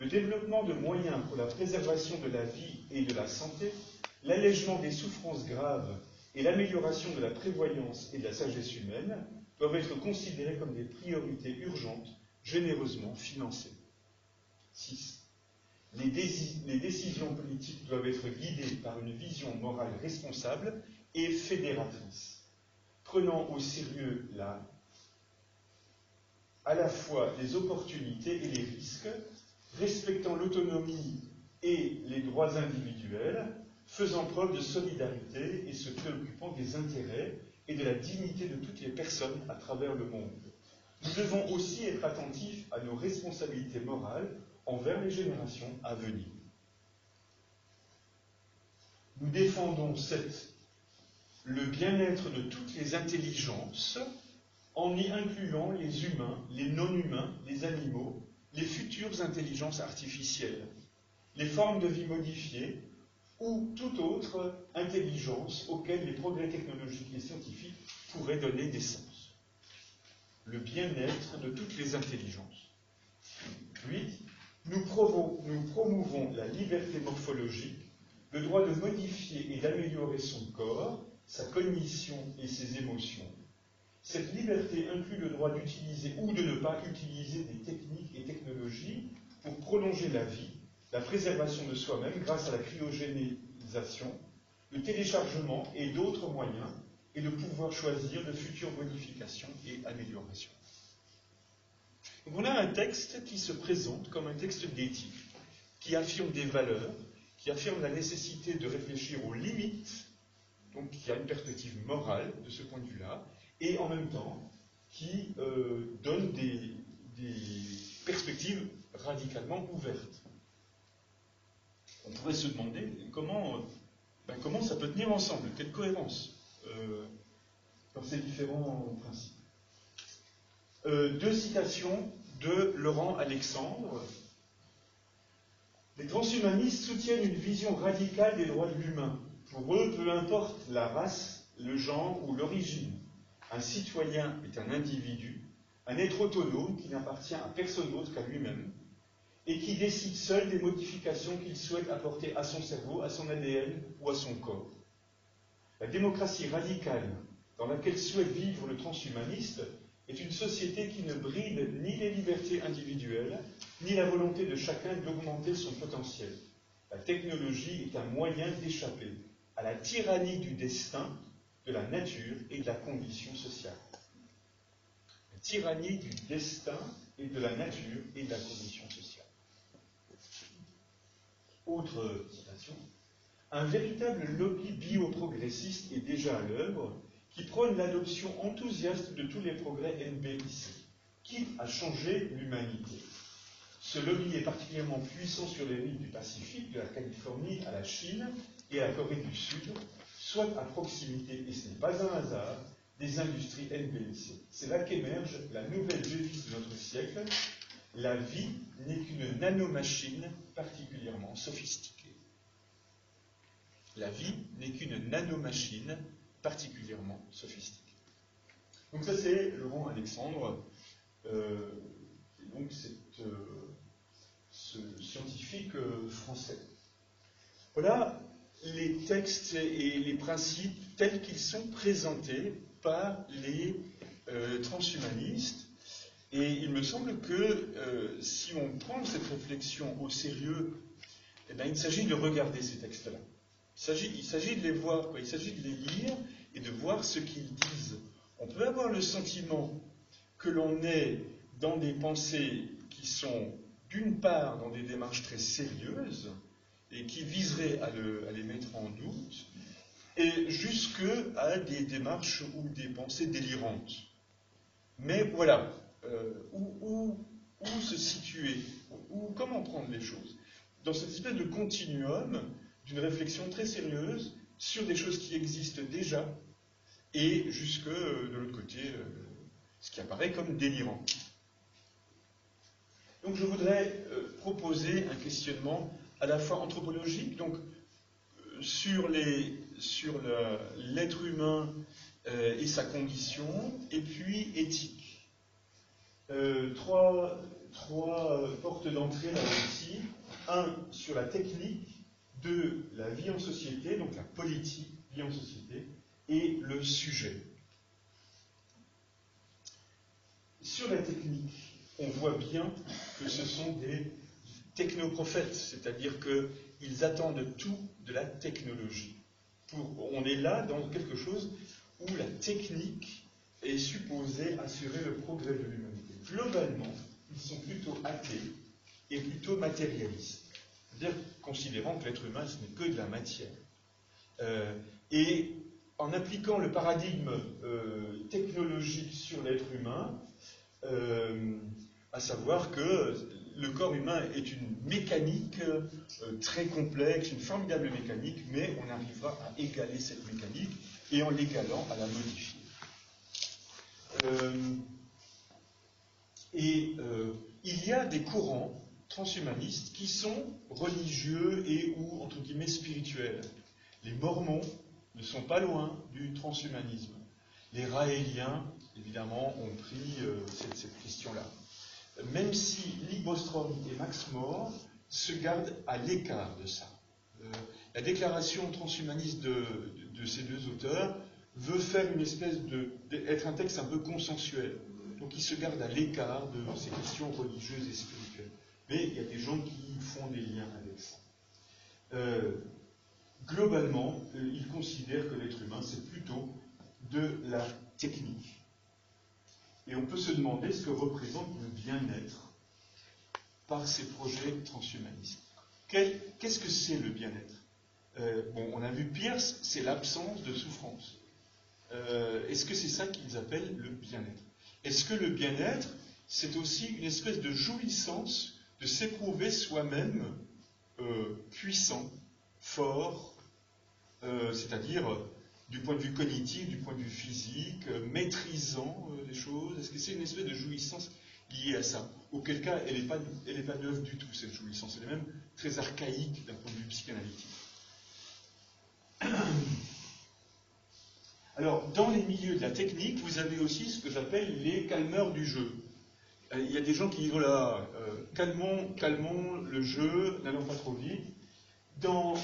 [SPEAKER 2] le développement de moyens pour la préservation de la vie et de la santé, l'allègement des souffrances graves et l'amélioration de la prévoyance et de la sagesse humaine doivent être considérés comme des priorités urgentes, généreusement financées. 6. Les, décisions politiques doivent être guidées par une vision morale responsable et fédératrice, prenant au sérieux la, à la fois les opportunités et les risques respectant l'autonomie et les droits individuels, faisant preuve de solidarité et se préoccupant des intérêts et de la dignité de toutes les personnes à travers le monde. Nous devons aussi être attentifs à nos responsabilités morales envers les générations à venir. Nous défendons le bien-être de toutes les intelligences en y incluant les humains, les non-humains, les animaux, les futures intelligences artificielles, les formes de vie modifiées ou toute autre intelligence auquel les progrès technologiques et scientifiques pourraient donner naissance. Le bien-être de toutes les intelligences. 8. Nous, promouvons la liberté morphologique, le droit de modifier et d'améliorer son corps, sa cognition et ses émotions, cette liberté inclut le droit d'utiliser ou de ne pas utiliser des techniques et technologies pour prolonger la vie, la préservation de soi-même grâce à la cryogénisation, le téléchargement et d'autres moyens, et de pouvoir choisir de futures modifications et améliorations. Donc on a un texte qui se présente comme un texte d'éthique, qui affirme des valeurs, qui affirme la nécessité de réfléchir aux limites, donc qui a une perspective morale de ce point de vue-là, et en même temps qui euh, donne des, perspectives radicalement ouvertes. On pourrait se demander comment, ben, comment ça peut tenir ensemble, quelle cohérence euh, dans ces différents principes. Euh, deux citations de Laurent Alexandre. Les transhumanistes soutiennent une vision radicale des droits de l'humain. Pour eux, peu importe la race, le genre ou l'origine. Un citoyen est un individu, un être autonome qui n'appartient à personne d'autre qu'à lui-même et qui décide seul des modifications qu'il souhaite apporter à son cerveau, à son ADN ou à son corps. La démocratie radicale dans laquelle souhaite vivre le transhumaniste est une société qui ne bride ni les libertés individuelles, ni la volonté de chacun d'augmenter son potentiel. La technologie est un moyen d'échapper à la tyrannie du destin de la nature et de la condition sociale. La tyrannie du destin et de la nature et de la condition sociale. Autre citation. Un véritable lobby bioprogressiste est déjà à l'œuvre qui prône l'adoption enthousiaste de tous les progrès NBIC, qui a changé l'humanité. Ce lobby est particulièrement puissant sur les rives du Pacifique, de la Californie à la Chine et à la Corée du Sud, soit à proximité, et ce n'est pas un hasard, des industries NBIC. C'est là qu'émerge la nouvelle devise de notre siècle. La vie n'est qu'une nanomachine particulièrement sophistiquée. La vie n'est qu'une nanomachine particulièrement sophistiquée. Donc ça c'est Laurent Alexandre, euh, donc euh, ce scientifique euh, français. Voilà les textes et les principes tels qu'ils sont présentés par les transhumanistes. Et il me semble que si on prend cette réflexion au sérieux, eh bien, il s'agit de regarder ces textes-là. Il s'agit de les voir, il s'agit de les lire et de voir ce qu'ils disent. On peut avoir le sentiment que l'on est dans des pensées qui sont d'une part dans des démarches très sérieuses et qui viseraient à, les mettre en doute, et jusque à des démarches ou des pensées délirantes. Mais voilà, euh, où, où, se situer, ou comment prendre les choses? Dans cette espèce de continuum d'une réflexion très sérieuse sur des choses qui existent déjà, et jusque euh, de l'autre côté, euh, ce qui apparaît comme délirant. Donc je voudrais proposer un questionnement à la fois anthropologique, donc sur les sur l'être humain euh, et sa condition, et puis éthique. Euh, trois, portes d'entrée là. Un, sur la technique. Deux, la vie en société, donc la politique, vie en société. Et le sujet. Sur la technique, on voit bien que ce sont des technoprophètes, c'est-à-dire qu'ils attendent tout de la technologie on est là dans quelque chose où la technique est supposée assurer le progrès de l'humanité. Globalement, ils sont plutôt athées et plutôt matérialistes, c'est-à-dire considérant que l'être humain, ce n'est que de la matière. Euh, et en appliquant le paradigme euh, technologique sur l'être humain, euh, à savoir que le corps humain est une mécanique très complexe, une formidable mécanique, mais on arrivera à égaler cette mécanique et en l'égalant à la modifier. Et il y a des courants transhumanistes qui sont religieux et ou entre guillemets spirituels. Les Mormons ne sont pas loin du transhumanisme. Les Raéliens, évidemment, ont pris cette question-là même si Nick Bostrom et Max Moore se gardent à l'écart de ça. Euh, la déclaration transhumaniste de, ces deux auteurs veut faire une espèce de, être un texte un peu consensuel. Donc ils se gardent à l'écart de ces questions religieuses et spirituelles. Mais il y a des gens qui font des liens avec ça. Euh, globalement, euh, ils considèrent que l'être humain, c'est plutôt de la technique. Et on peut se demander ce que représente le bien-être par ces projets transhumanistes. Qu'est-ce que c'est le bien-être? Euh, on a vu Pierce, c'est l'absence de souffrance. Est-ce que c'est ça qu'ils appellent le bien-être? Est-ce que le bien-être, c'est aussi une espèce de jouissance de s'éprouver soi-même euh, puissant, fort, c'est-à-dire du point de vue cognitif, du point de vue physique, euh, maîtrisant euh, les choses Est-ce que c'est une espèce de jouissance liée à ça? Auquel cas, elle n'est pas, pas neuve du tout, cette jouissance. Elle est même très archaïque d'un point de vue psychanalytique. Alors, dans les milieux de la technique, vous avez aussi ce que j'appelle les calmeurs du jeu. Euh, il y a des gens qui disent, voilà, calmons, calmons le jeu, n'allons pas trop vite. Dans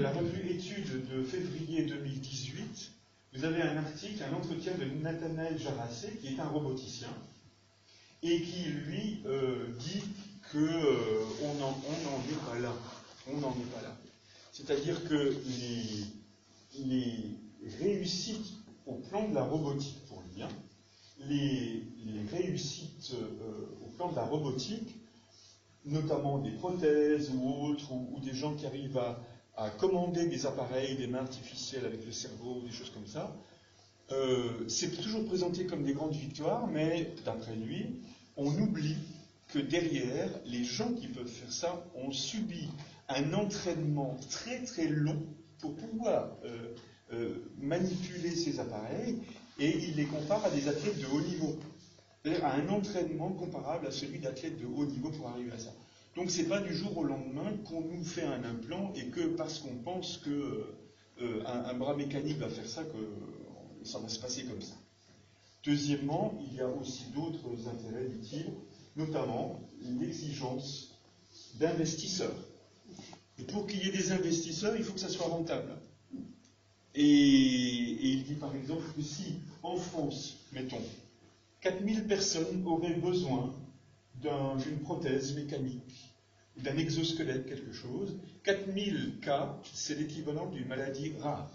[SPEAKER 2] la revue Études de février 2018, vous avez un article, un entretien de Nathanaël Jarassé, qui est un roboticien, et qui, lui, euh, dit qu'on euh, n'en est pas là. On n'en est pas là. C'est-à-dire que les, réussites au plan de la robotique, pour lui, hein, les, réussites euh, au plan de la robotique notamment des prothèses ou autres, ou, des gens qui arrivent à, commander des appareils, des mains artificielles avec le cerveau, des choses comme ça, euh, c'est toujours présenté comme des grandes victoires, mais d'après lui, on oublie que derrière, les gens qui peuvent faire ça ont subi un entraînement très très long pour pouvoir euh, manipuler ces appareils et il les compare à des athlètes de haut niveau. À un entraînement comparable à celui d'athlètes de haut niveau pour arriver à ça. Donc c'est pas du jour au lendemain qu'on nous fait un implant et que parce qu'on pense que euh, un, bras mécanique va faire ça, que ça va se passer comme ça. Deuxièmement, il y a aussi d'autres intérêts, dit-il, notamment l'exigence d'investisseurs. Et pour qu'il y ait des investisseurs, il faut que ça soit rentable. Et, il dit par exemple que si en France, mettons, 4000 personnes auraient besoin d'une prothèse mécanique, d'un exosquelette, quelque chose, 4000 cas, c'est l'équivalent d'une maladie rare.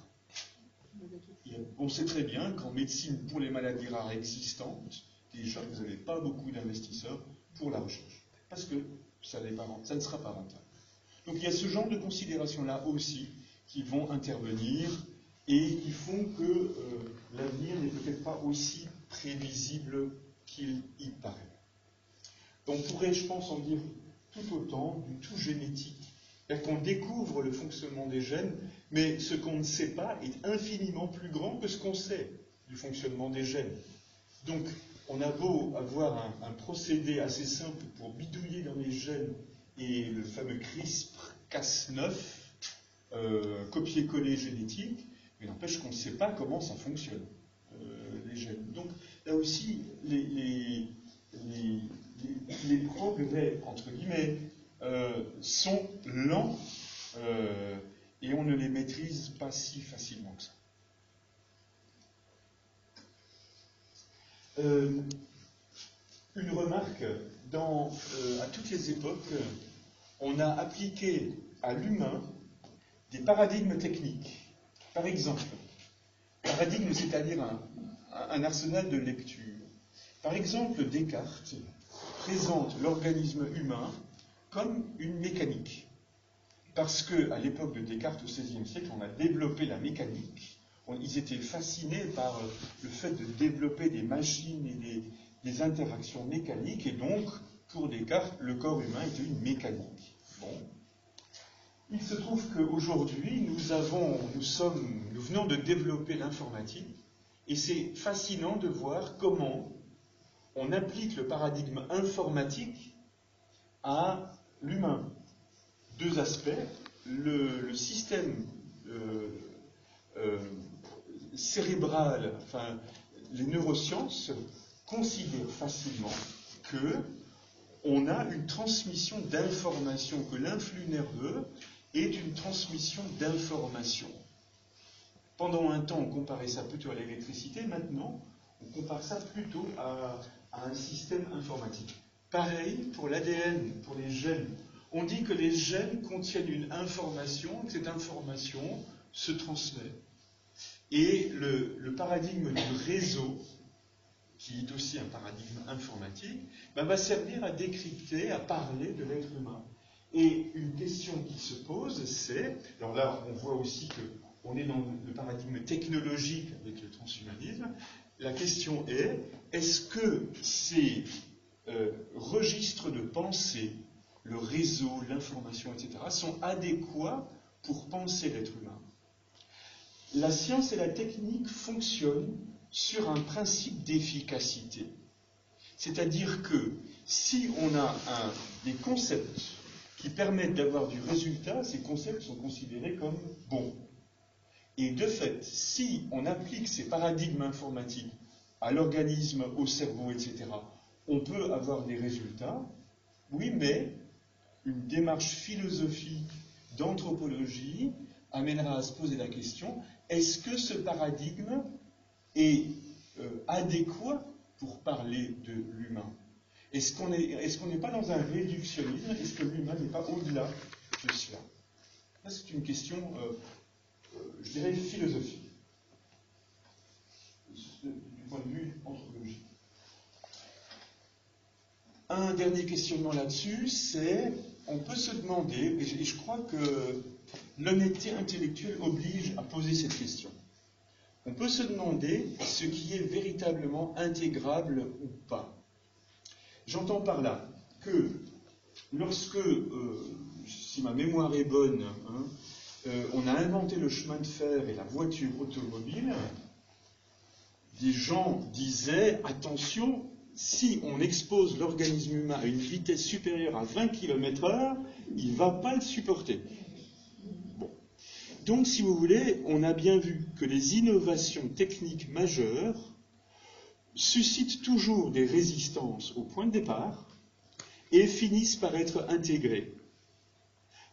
[SPEAKER 2] On sait très bien qu'en médecine, pour les maladies rares existantes, déjà, vous n'avez pas beaucoup d'investisseurs pour la recherche. Parce que ça, ça ne sera pas rentable. Donc il y a ce genre de considérations-là aussi qui vont intervenir et qui font que euh, l'avenir n'est peut-être pas aussi prévisible qu'il y paraît. On pourrait, je pense, en dire tout autant du tout génétique. cest qu'on découvre le fonctionnement des gènes, mais ce qu'on ne sait pas est infiniment plus grand que ce qu'on sait du fonctionnement des gènes. Donc, on a beau avoir un, procédé assez simple pour bidouiller dans les gènes et le fameux CRISPR-Cas9, euh, copier-coller génétique, mais n'empêche qu'on ne sait pas comment ça fonctionne, euh, les. Donc là aussi, les, progrès, entre guillemets, euh, sont lents et on ne les maîtrise pas si facilement que ça. Euh, une remarque, euh, à toutes les époques, on a appliqué à l'humain des paradigmes techniques. Par exemple, paradigme, c'est-à-dire un, un, arsenal de lecture. Par exemple, Descartes présente l'organisme humain comme une mécanique. Parce qu'à l'époque de Descartes, au XVIe siècle, on a développé la mécanique ils étaient fascinés par euh, le fait de développer des machines et des, interactions mécaniques, et donc, pour Descartes, le corps humain était une mécanique. Bon. Il se trouve qu'aujourd'hui, nous nous nous venons de développer l'informatique, et c'est fascinant de voir comment on applique le paradigme informatique à l'humain. Deux aspects. Le, système euh, euh, cérébrale, enfin, les neurosciences considèrent facilement que on a une transmission d'informations, que l'influx nerveux est une transmission d'informations. Pendant un temps, on comparait ça plutôt à l'électricité, maintenant, on compare ça plutôt à, un système informatique. Pareil pour l'ADN, pour les gènes. On dit que les gènes contiennent une information, que cette information se transmet. Et le, paradigme du réseau, qui est aussi un paradigme informatique, ben, va servir à décrypter, à parler de l'être humain. Et une question qui se pose, c'est, alors là on voit aussi qu'on est dans le paradigme technologique avec le transhumanisme, la question est, est-ce que ces euh, registres de pensée, le réseau, l'information, etc., sont adéquats pour penser l'être humain? La science et la technique fonctionnent sur un principe d'efficacité. C'est-à-dire que si on a des concepts qui permettent d'avoir du résultat, ces concepts sont considérés comme bons. Et de fait, si on applique ces paradigmes informatiques à l'organisme, au cerveau, etc., on peut avoir des résultats, oui, mais une démarche philosophique d'anthropologie amènera à se poser la question, est-ce que ce paradigme est euh, adéquat pour parler de l'humain? Est-ce qu'on n'est pas dans un réductionnisme? Est-ce que l'humain n'est pas au-delà de cela? C'est une question, euh, je dirais, philosophique, du point de vue anthropologique. Un dernier questionnement là-dessus, c'est, on peut se demander, et je crois que l'honnêteté intellectuelle oblige à poser cette question. on peut se demander ce qui est véritablement intégrable ou pas. J'entends par là que lorsque, euh, si ma mémoire est bonne, hein, euh, on a inventé le chemin de fer et la voiture automobile, des gens disaient attention, si on expose l'organisme humain à une vitesse supérieure à 20 km/h, il ne va pas le supporter. Donc, si vous voulez, on a bien vu que les innovations techniques majeures suscitent toujours des résistances au point de départ et finissent par être intégrées.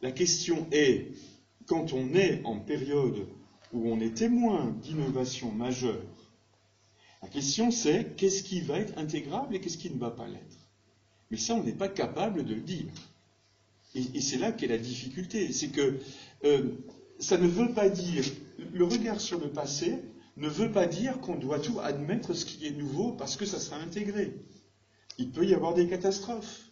[SPEAKER 2] La question est, quand on est en période où on est témoin d'innovations majeures, la question c'est qu'est-ce qui va être intégrable et qu'est-ce qui ne va pas l'être? Mais ça, on n'est pas capable de le dire. Et, c'est là qu'est la difficulté. C'est que euh, ça ne veut pas dire, le regard sur le passé ne veut pas dire qu'on doit tout admettre ce qui est nouveau parce que ça sera intégré. Il peut y avoir des catastrophes.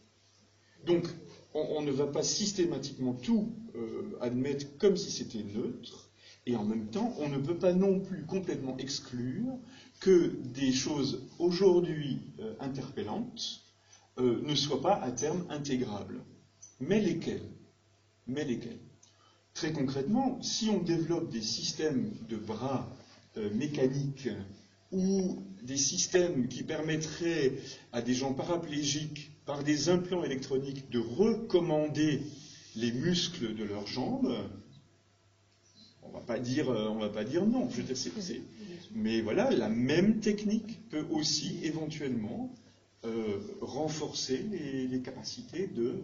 [SPEAKER 2] Donc, on, ne va pas systématiquement tout euh, admettre comme si c'était neutre, et en même temps, on ne peut pas non plus complètement exclure que des choses aujourd'hui euh, interpellantes euh, ne soient pas à terme intégrables. Mais lesquelles? Mais lesquelles? Très concrètement, si on développe des systèmes de bras mécaniques ou des systèmes qui permettraient à des gens paraplégiques, par des implants électroniques, de recommander les muscles de leurs jambes, on va pas dire, euh, on va pas dire non. Je mais voilà, la même technique peut aussi éventuellement euh, renforcer les, capacités de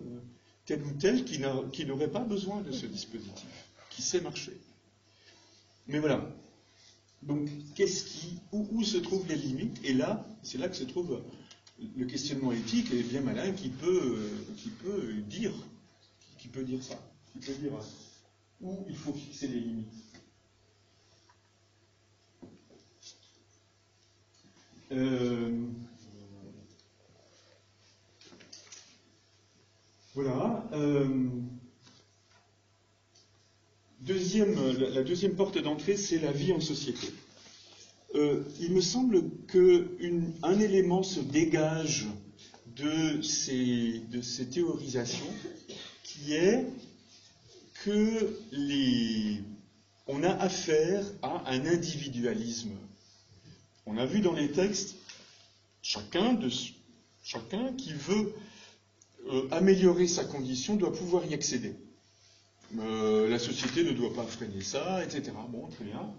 [SPEAKER 2] tel ou tel qui n'aurait pas besoin de ce dispositif, qui sait marcher. Mais voilà. Donc, qu'est-ce qui, où, se trouvent les limites? Et là, c'est là que se trouve le questionnement éthique et bien malin qui peut, qui peut dire, qui peut dire ça, qui peut dire où il faut fixer les limites. Euh, Voilà. Euh, la, deuxième porte d'entrée, c'est la vie en société. Euh, il me semble qu'un élément se dégage de ces, théorisations qui est que on a affaire à un individualisme. On a vu dans les textes chacun, qui veut euh, améliorer sa condition doit pouvoir y accéder. Euh, la société ne doit pas freiner ça, etc. Bon, très bien.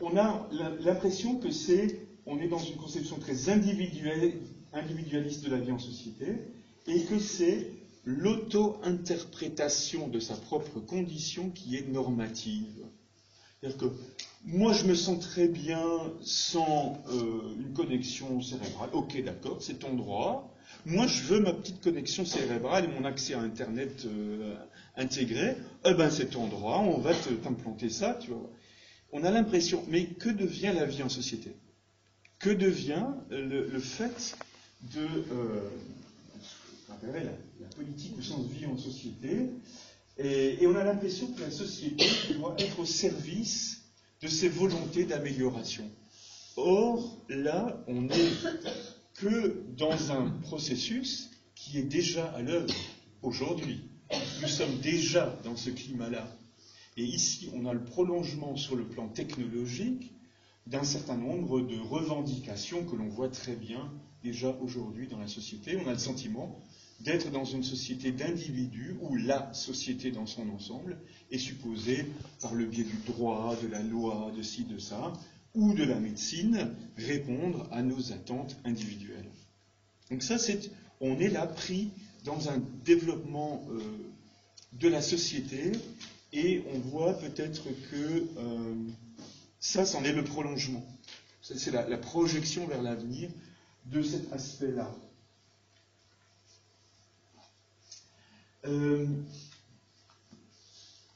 [SPEAKER 2] On a l'impression que c'est, on est dans une conception très individualiste de la vie en société, et que c'est l'auto-interprétation de sa propre condition qui est normative. C'est-à-dire que moi, je me sens très bien sans une connexion cérébrale. Ok, d'accord, c'est ton droit. Moi, je veux ma petite connexion cérébrale et mon accès à Internet euh, intégré. Eh ben, c'est ton droit, on va t'implanter ça, tu vois. On a l'impression, mais que devient la vie en société? Que devient le, fait de euh, la, politique au sens vie en société? Et, et on a l'impression que la société doit être au service de ses volontés d'amélioration. Or, là, on est que dans un processus qui est déjà à l'œuvre aujourd'hui. Nous sommes déjà dans ce climat-là. Et ici, on a le prolongement sur le plan technologique d'un certain nombre de revendications que l'on voit très bien déjà aujourd'hui dans la société. On a le sentiment d'être dans une société d'individus où la société dans son ensemble est supposée, par le biais du droit, de la loi, de ci, de ça, ou de la médecine répondre à nos attentes individuelles. Donc ça, on est là pris dans un développement euh, de la société et on voit peut-être que euh, ça, c'en est le prolongement. C'est la, projection vers l'avenir de cet aspect-là. Euh,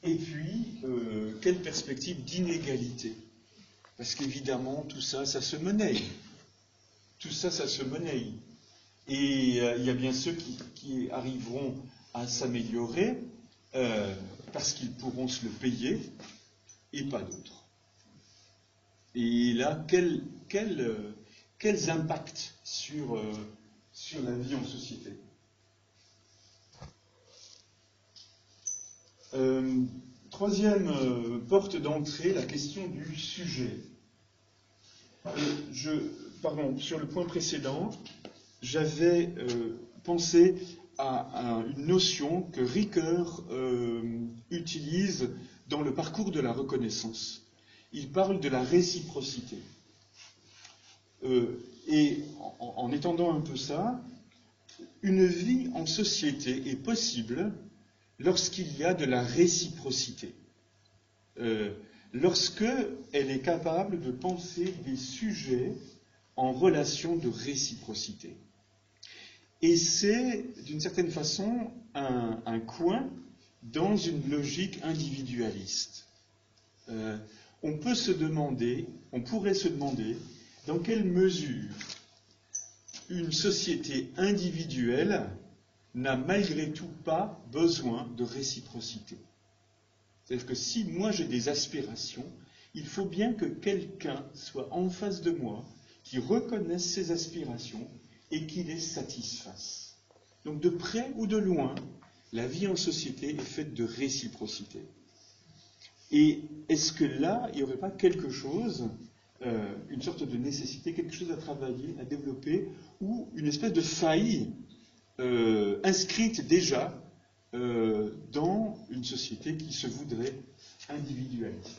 [SPEAKER 2] et puis, quelle perspective d'inégalité? Parce qu'évidemment, tout ça, ça se monnaie. Tout ça, ça se monnaie. Et euh, il y a bien ceux qui, arriveront à s'améliorer euh, parce qu'ils pourront se le payer et pas d'autres. Et là, quel, quels impacts sur, sur la vie en société Euh, troisième euh, porte d'entrée, la question du sujet. Euh, je, pardon, sur le point précédent, j'avais pensé à, une notion que Ricoeur utilise dans le parcours de la reconnaissance. Il parle de la réciprocité. et en, étendant un peu ça, une vie en société est possible lorsqu'il y a de la réciprocité, euh, lorsque elle est capable de penser des sujets en relation de réciprocité. Et c'est, d'une certaine façon, un, coin dans une logique individualiste. Euh, on peut se demander, on pourrait se demander, dans quelle mesure une société individuelle n'a malgré tout pas besoin de réciprocité. C'est-à-dire que si moi j'ai des aspirations, il faut bien que quelqu'un soit en face de moi qui reconnaisse ces aspirations et qui les satisfasse. Donc de près ou de loin, la vie en société est faite de réciprocité. Et est-ce que là, il n'y aurait pas quelque chose, euh, une sorte de nécessité, quelque chose à travailler, à développer, ou une espèce de faille euh, inscrite déjà euh, dans une société qui se voudrait individualiste?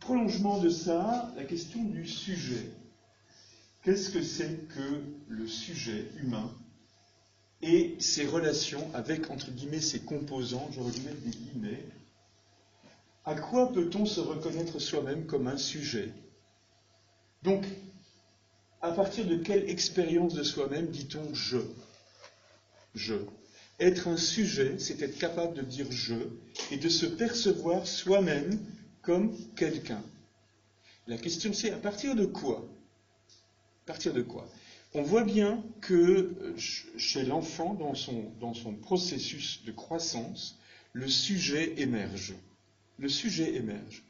[SPEAKER 2] Prolongement de ça, la question du sujet. Qu'est-ce que c'est que le sujet humain et ses relations avec, entre guillemets, ses composants, je mettre des guillemets. À quoi peut-on se reconnaître soi-même comme un sujet? Donc, à partir de quelle expérience de soi-même dit-on je Je. Être un sujet, c'est être capable de dire je et de se percevoir soi-même comme quelqu'un. La question c'est à partir de quoi? Partir de quoi? On voit bien que euh, chez l'enfant, dans son, dans son processus de croissance, le sujet émerge. Le sujet émerge.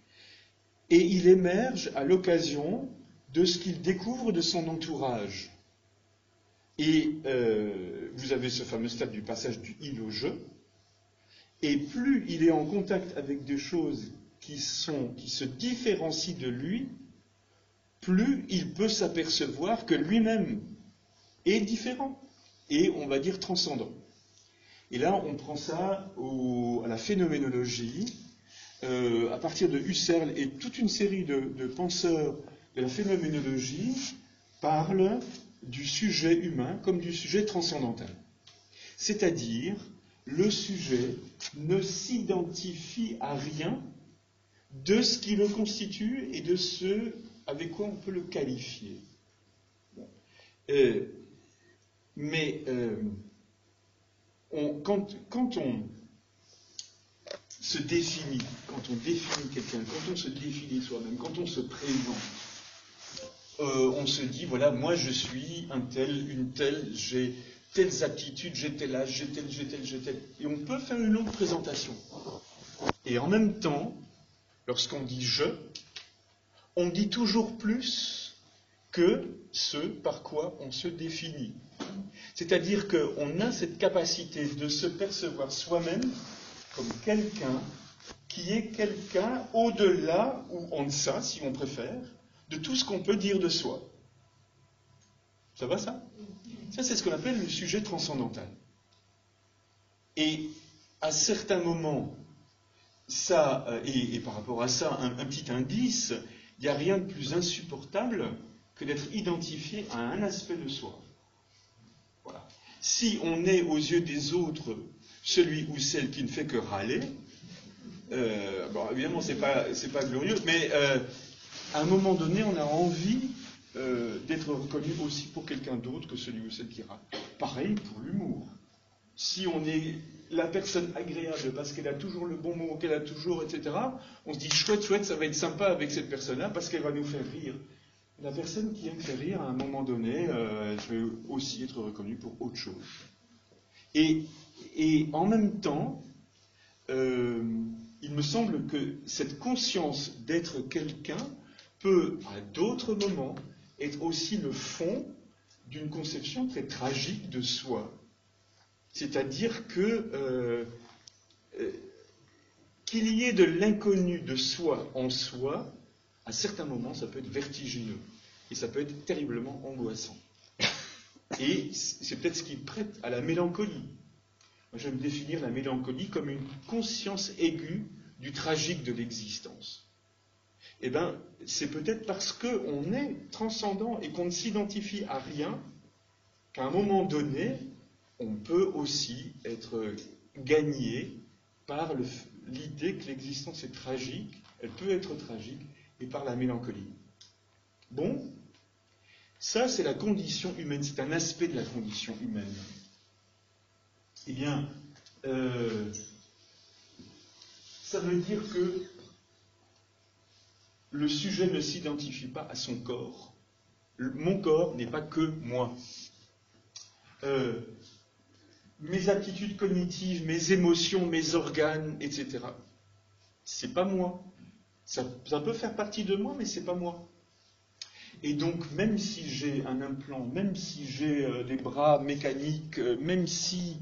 [SPEAKER 2] Et il émerge à l'occasion de ce qu'il découvre de son entourage. Et euh, vous avez ce fameux stade du passage du il au je. Et plus il est en contact avec des choses qui, sont, qui se différencient de lui, plus il peut s'apercevoir que lui-même est différent et, on va dire, transcendant. Et là, on prend ça à la phénoménologie, euh, à partir de Husserl et toute une série de penseurs la phénoménologie parle du sujet humain comme du sujet transcendantal. C'est-à-dire, le sujet ne s'identifie à rien de ce qui le constitue et de ce avec quoi on peut le qualifier. Euh, mais euh, quand, quand, on se définit, quand on définit quelqu'un, quand on se définit soi-même, quand on se présente, euh, on se dit, voilà, moi je suis un tel, une telle, j'ai telles aptitudes, j'ai tel âge, j'ai tel, j'ai tel, j'ai tel. Et on peut faire une longue présentation. Et en même temps, lorsqu'on dit je, on dit toujours plus que ce par quoi on se définit. C'est-à-dire qu'on a cette capacité de se percevoir soi-même comme quelqu'un qui est quelqu'un au-delà ou en deçà, si on préfère, de tout ce qu'on peut dire de soi. Ça va ça? Ça, c'est ce qu'on appelle le sujet transcendantal. Et à certains moments, ça, euh, et, par rapport à ça, un, petit indice, il n'y a rien de plus insupportable que d'être identifié à un aspect de soi. Voilà. Si on est aux yeux des autres celui ou celle qui ne fait que râler, euh, évidemment, c'est pas, pas glorieux, mais euh, à un moment donné, on a envie euh, d'être reconnu aussi pour quelqu'un d'autre que celui ou celle qui rate. Pareil pour l'humour. Si on est la personne agréable parce qu'elle a toujours le bon mot, qu'elle a toujours, etc., on se dit chouette, chouette, ça va être sympa avec cette personne-là parce qu'elle va nous faire rire. La personne qui aime faire rire, à un moment donné, euh, elle veut aussi être reconnue pour autre chose. Et, en même temps, euh, il me semble que cette conscience d'être quelqu'un peut, à d'autres moments, être aussi le fond d'une conception très tragique de soi. C'est-à-dire que euh, euh, qu'il y ait de l'inconnu de soi en soi, à certains moments, ça peut être vertigineux et ça peut être terriblement angoissant. Et c'est peut-être ce qui prête à la mélancolie. Moi, je vais me définir la mélancolie comme une conscience aiguë du tragique de l'existence. Eh bien, c'est peut-être parce qu'on est transcendant et qu'on ne s'identifie à rien qu'à un moment donné, on peut aussi être gagné par l'idée que l'existence est tragique, elle peut être tragique, et par la mélancolie. Bon, ça c'est la condition humaine, c'est un aspect de la condition humaine. Eh bien, euh, ça veut dire que le sujet ne s'identifie pas à son corps. Mon corps n'est pas que moi. Euh, mes aptitudes cognitives, mes émotions, mes organes, etc. C'est pas moi. Ça, peut faire partie de moi, mais c'est pas moi. Et donc, même si j'ai un implant, même si j'ai euh, des bras mécaniques, euh, même si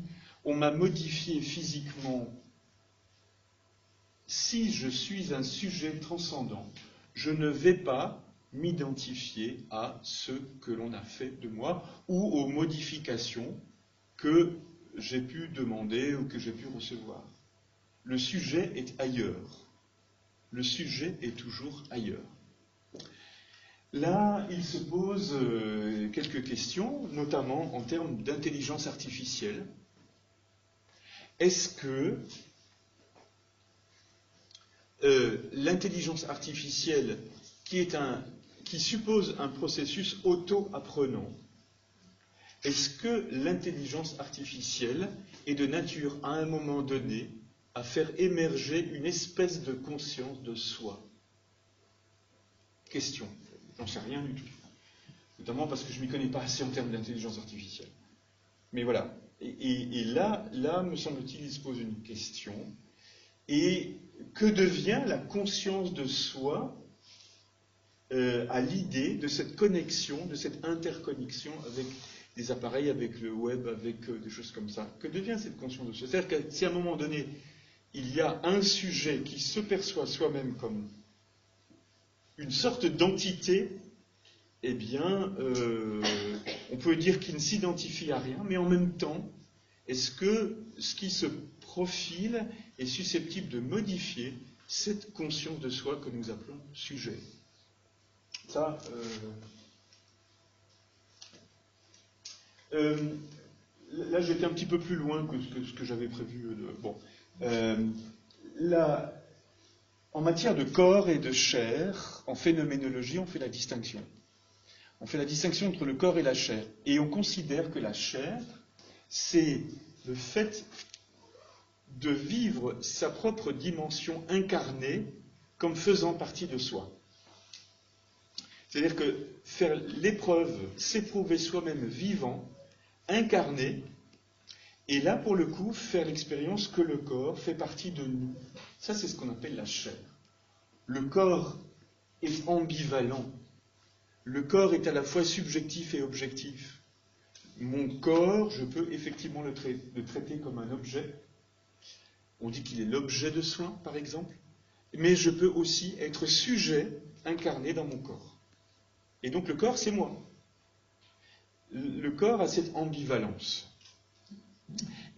[SPEAKER 2] on m'a modifié physiquement, si je suis un sujet transcendant, je ne vais pas m'identifier à ce que l'on a fait de moi ou aux modifications que j'ai pu demander ou que j'ai pu recevoir. Le sujet est ailleurs. Le sujet est toujours ailleurs. Là, il se pose euh, quelques questions, notamment en termes d'intelligence artificielle. Est-ce que euh, l'intelligence artificielle, qui, suppose un processus auto-apprenant, est-ce que l'intelligence artificielle est de nature, à un moment donné, à faire émerger une espèce de conscience de soi? Question. J'en sais rien du tout. Notamment parce que je ne m'y connais pas assez en termes d'intelligence artificielle. Mais voilà. Et, là, là, me semble-t-il, il se pose une question. Et que devient la conscience de soi euh, à l'idée de cette connexion, de cette interconnexion avec des appareils, avec le web, avec euh, des choses comme ça. Que devient cette conscience de soi? C'est-à-dire que si à un moment donné, il y a un sujet qui se perçoit soi-même comme une sorte d'entité, eh bien, euh, on peut dire qu'il ne s'identifie à rien, mais en même temps, est-ce que ce qui se profile est susceptible de modifier cette conscience de soi que nous appelons sujet? Ça, euh, Euh, là, j'étais un petit peu plus loin que ce que, j'avais prévu. bon. Euh, en matière de corps et de chair, en phénoménologie, on fait la distinction. On fait la distinction entre le corps et la chair. Et on considère que la chair, c'est le fait de vivre sa propre dimension incarnée comme faisant partie de soi. C'est-à-dire que faire l'épreuve, s'éprouver soi-même vivant, incarner, et là, pour le coup, faire l'expérience que le corps fait partie de nous. Ça, c'est ce qu'on appelle la chair. Le corps est ambivalent. Le corps est à la fois subjectif et objectif. Mon corps, je peux effectivement le, traiter comme un objet. On dit qu'il est l'objet de soins, par exemple. Mais je peux aussi être sujet incarné dans mon corps. Et donc le corps, c'est moi le corps a cette ambivalence.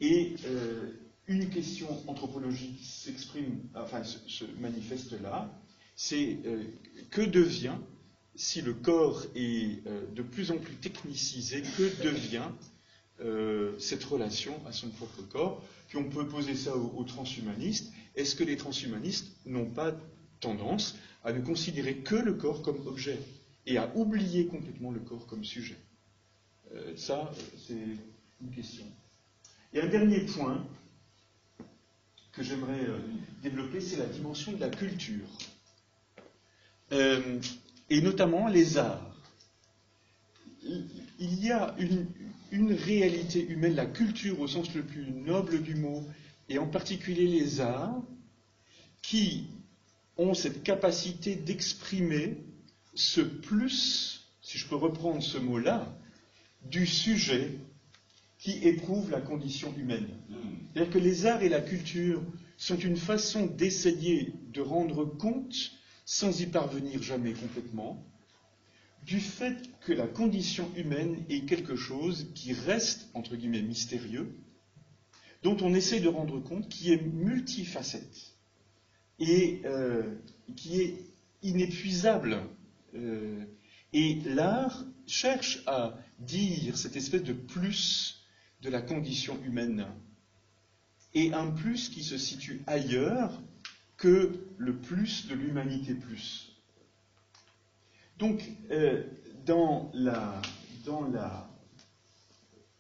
[SPEAKER 2] Et euh, une question anthropologique s'exprime, enfin se, manifeste là, c'est euh, que devient, si le corps est euh, de plus en plus technicisé, que devient cette relation à son propre corps? Puis on peut poser ça aux transhumanistes. Est-ce que les transhumanistes n'ont pas tendance à ne considérer que le corps comme objet et à oublier complètement le corps comme sujet? Euh, ça, c'est une question. Et un dernier point que j'aimerais euh, développer, c'est la dimension de la culture. Euh, et notamment les arts. Il y a une, réalité humaine, la culture au sens le plus noble du mot, et en particulier les arts, qui ont cette capacité d'exprimer ce plus, si je peux reprendre ce mot-là, du sujet qui éprouve la condition humaine. C'est-à-dire que les arts et la culture sont une façon d'essayer de rendre compte, sans y parvenir jamais complètement, du fait que la condition humaine est quelque chose qui reste, entre guillemets, mystérieux, dont on essaie de rendre compte, qui est multifacette et euh, qui est inépuisable. Euh, et l'art cherche à dire cette espèce de plus de la condition humaine, et un plus qui se situe ailleurs que le plus de l'humanité plus. Donc, euh, dans, la, dans, la,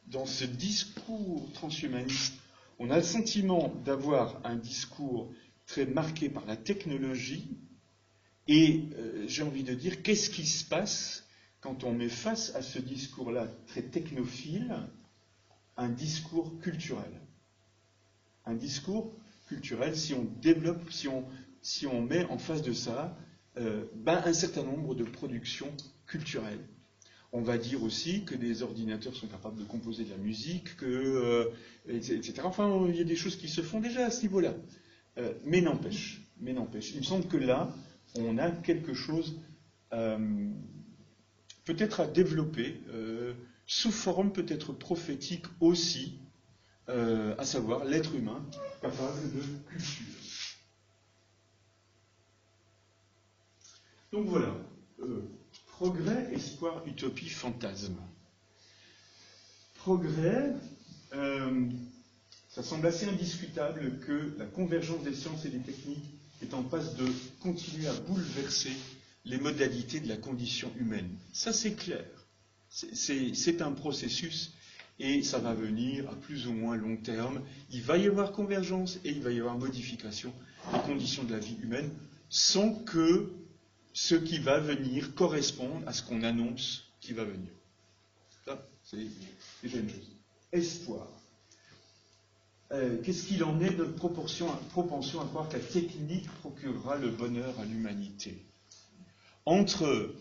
[SPEAKER 2] dans ce discours transhumaniste, on a le sentiment d'avoir un discours très marqué par la technologie, et euh, j'ai envie de dire, qu'est-ce qui se passe quand on met face à ce discours-là très technophile un discours culturel Un discours culturel, si on développe, si on, si on met en face de ça euh, ben, un certain nombre de productions culturelles. On va dire aussi que des ordinateurs sont capables de composer de la musique, que, euh, etc. Enfin, il y a des choses qui se font déjà à ce niveau-là. Euh, mais n'empêche, mais n'empêche. Il me semble que là, on a quelque chose peut-être à développer, euh, sous forme peut-être prophétique aussi, à savoir l'être humain capable de culture. Donc voilà, progrès, espoir, utopie, fantasme. Progrès, ça semble assez indiscutable que la convergence des sciences et des techniques est en passe de continuer à bouleverser les modalités de la condition humaine. Ça, c'est clair. C'est un processus et ça va venir à plus ou moins long terme. Il va y avoir convergence et il va y avoir modification des conditions de la vie humaine sans que ce qui va venir corresponde à ce qu'on annonce qui va venir. Ça, c'est déjà une chose. Espoir. Euh, qu'est-ce qu'il en est de propension à croire que la technique procurera le bonheur à l'humanité? Entre,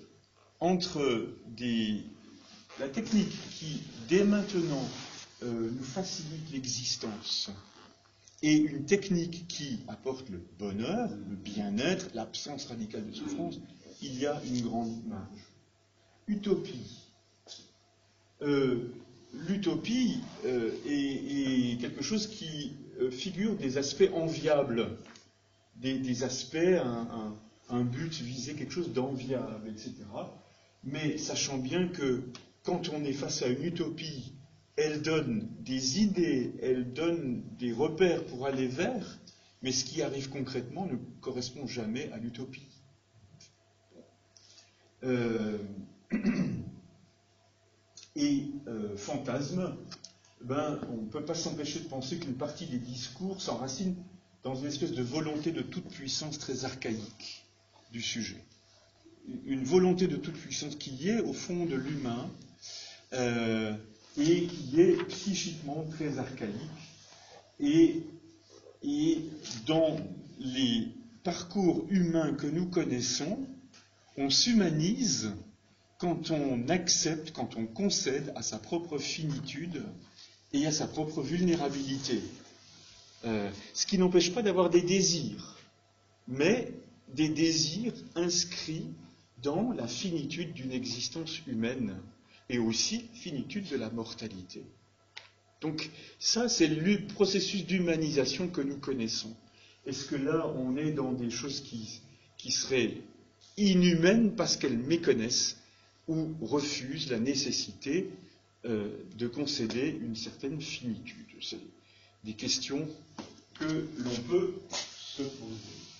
[SPEAKER 2] la technique qui, dès maintenant, euh, nous facilite l'existence et une technique qui apporte le bonheur, le bien-être, l'absence radicale de souffrance, il y a une grande marge. Utopie. Euh, l'utopie euh, est, quelque chose qui figure des aspects enviables, des, aspects, but visé quelque chose d'enviable, etc. Mais sachant bien que quand on est face à une utopie, elle donne des idées, elle donne des repères pour aller vers, mais ce qui arrive concrètement ne correspond jamais à l'utopie. Euh, [COUGHS] et euh, fantasme, ben, on ne peut pas s'empêcher de penser qu'une partie des discours s'enracine dans une espèce de volonté de toute puissance très archaïque du sujet. Une volonté de toute puissance qui est au fond de l'humain euh, et qui est psychiquement très archaïque. Et, et dans les parcours humains que nous connaissons, on s'humanise quand on accepte, quand on concède à sa propre finitude et à sa propre vulnérabilité. Euh, ce qui n'empêche pas d'avoir des désirs, mais des désirs inscrits dans la finitude d'une existence humaine et aussi finitude de la mortalité. Donc ça, c'est le processus d'humanisation que nous connaissons. Est-ce que là, on est dans des choses qui, seraient inhumaines parce qu'elles méconnaissent ou refuse la nécessité euh, de concéder une certaine finitude? C'est des questions que l'on peut se poser.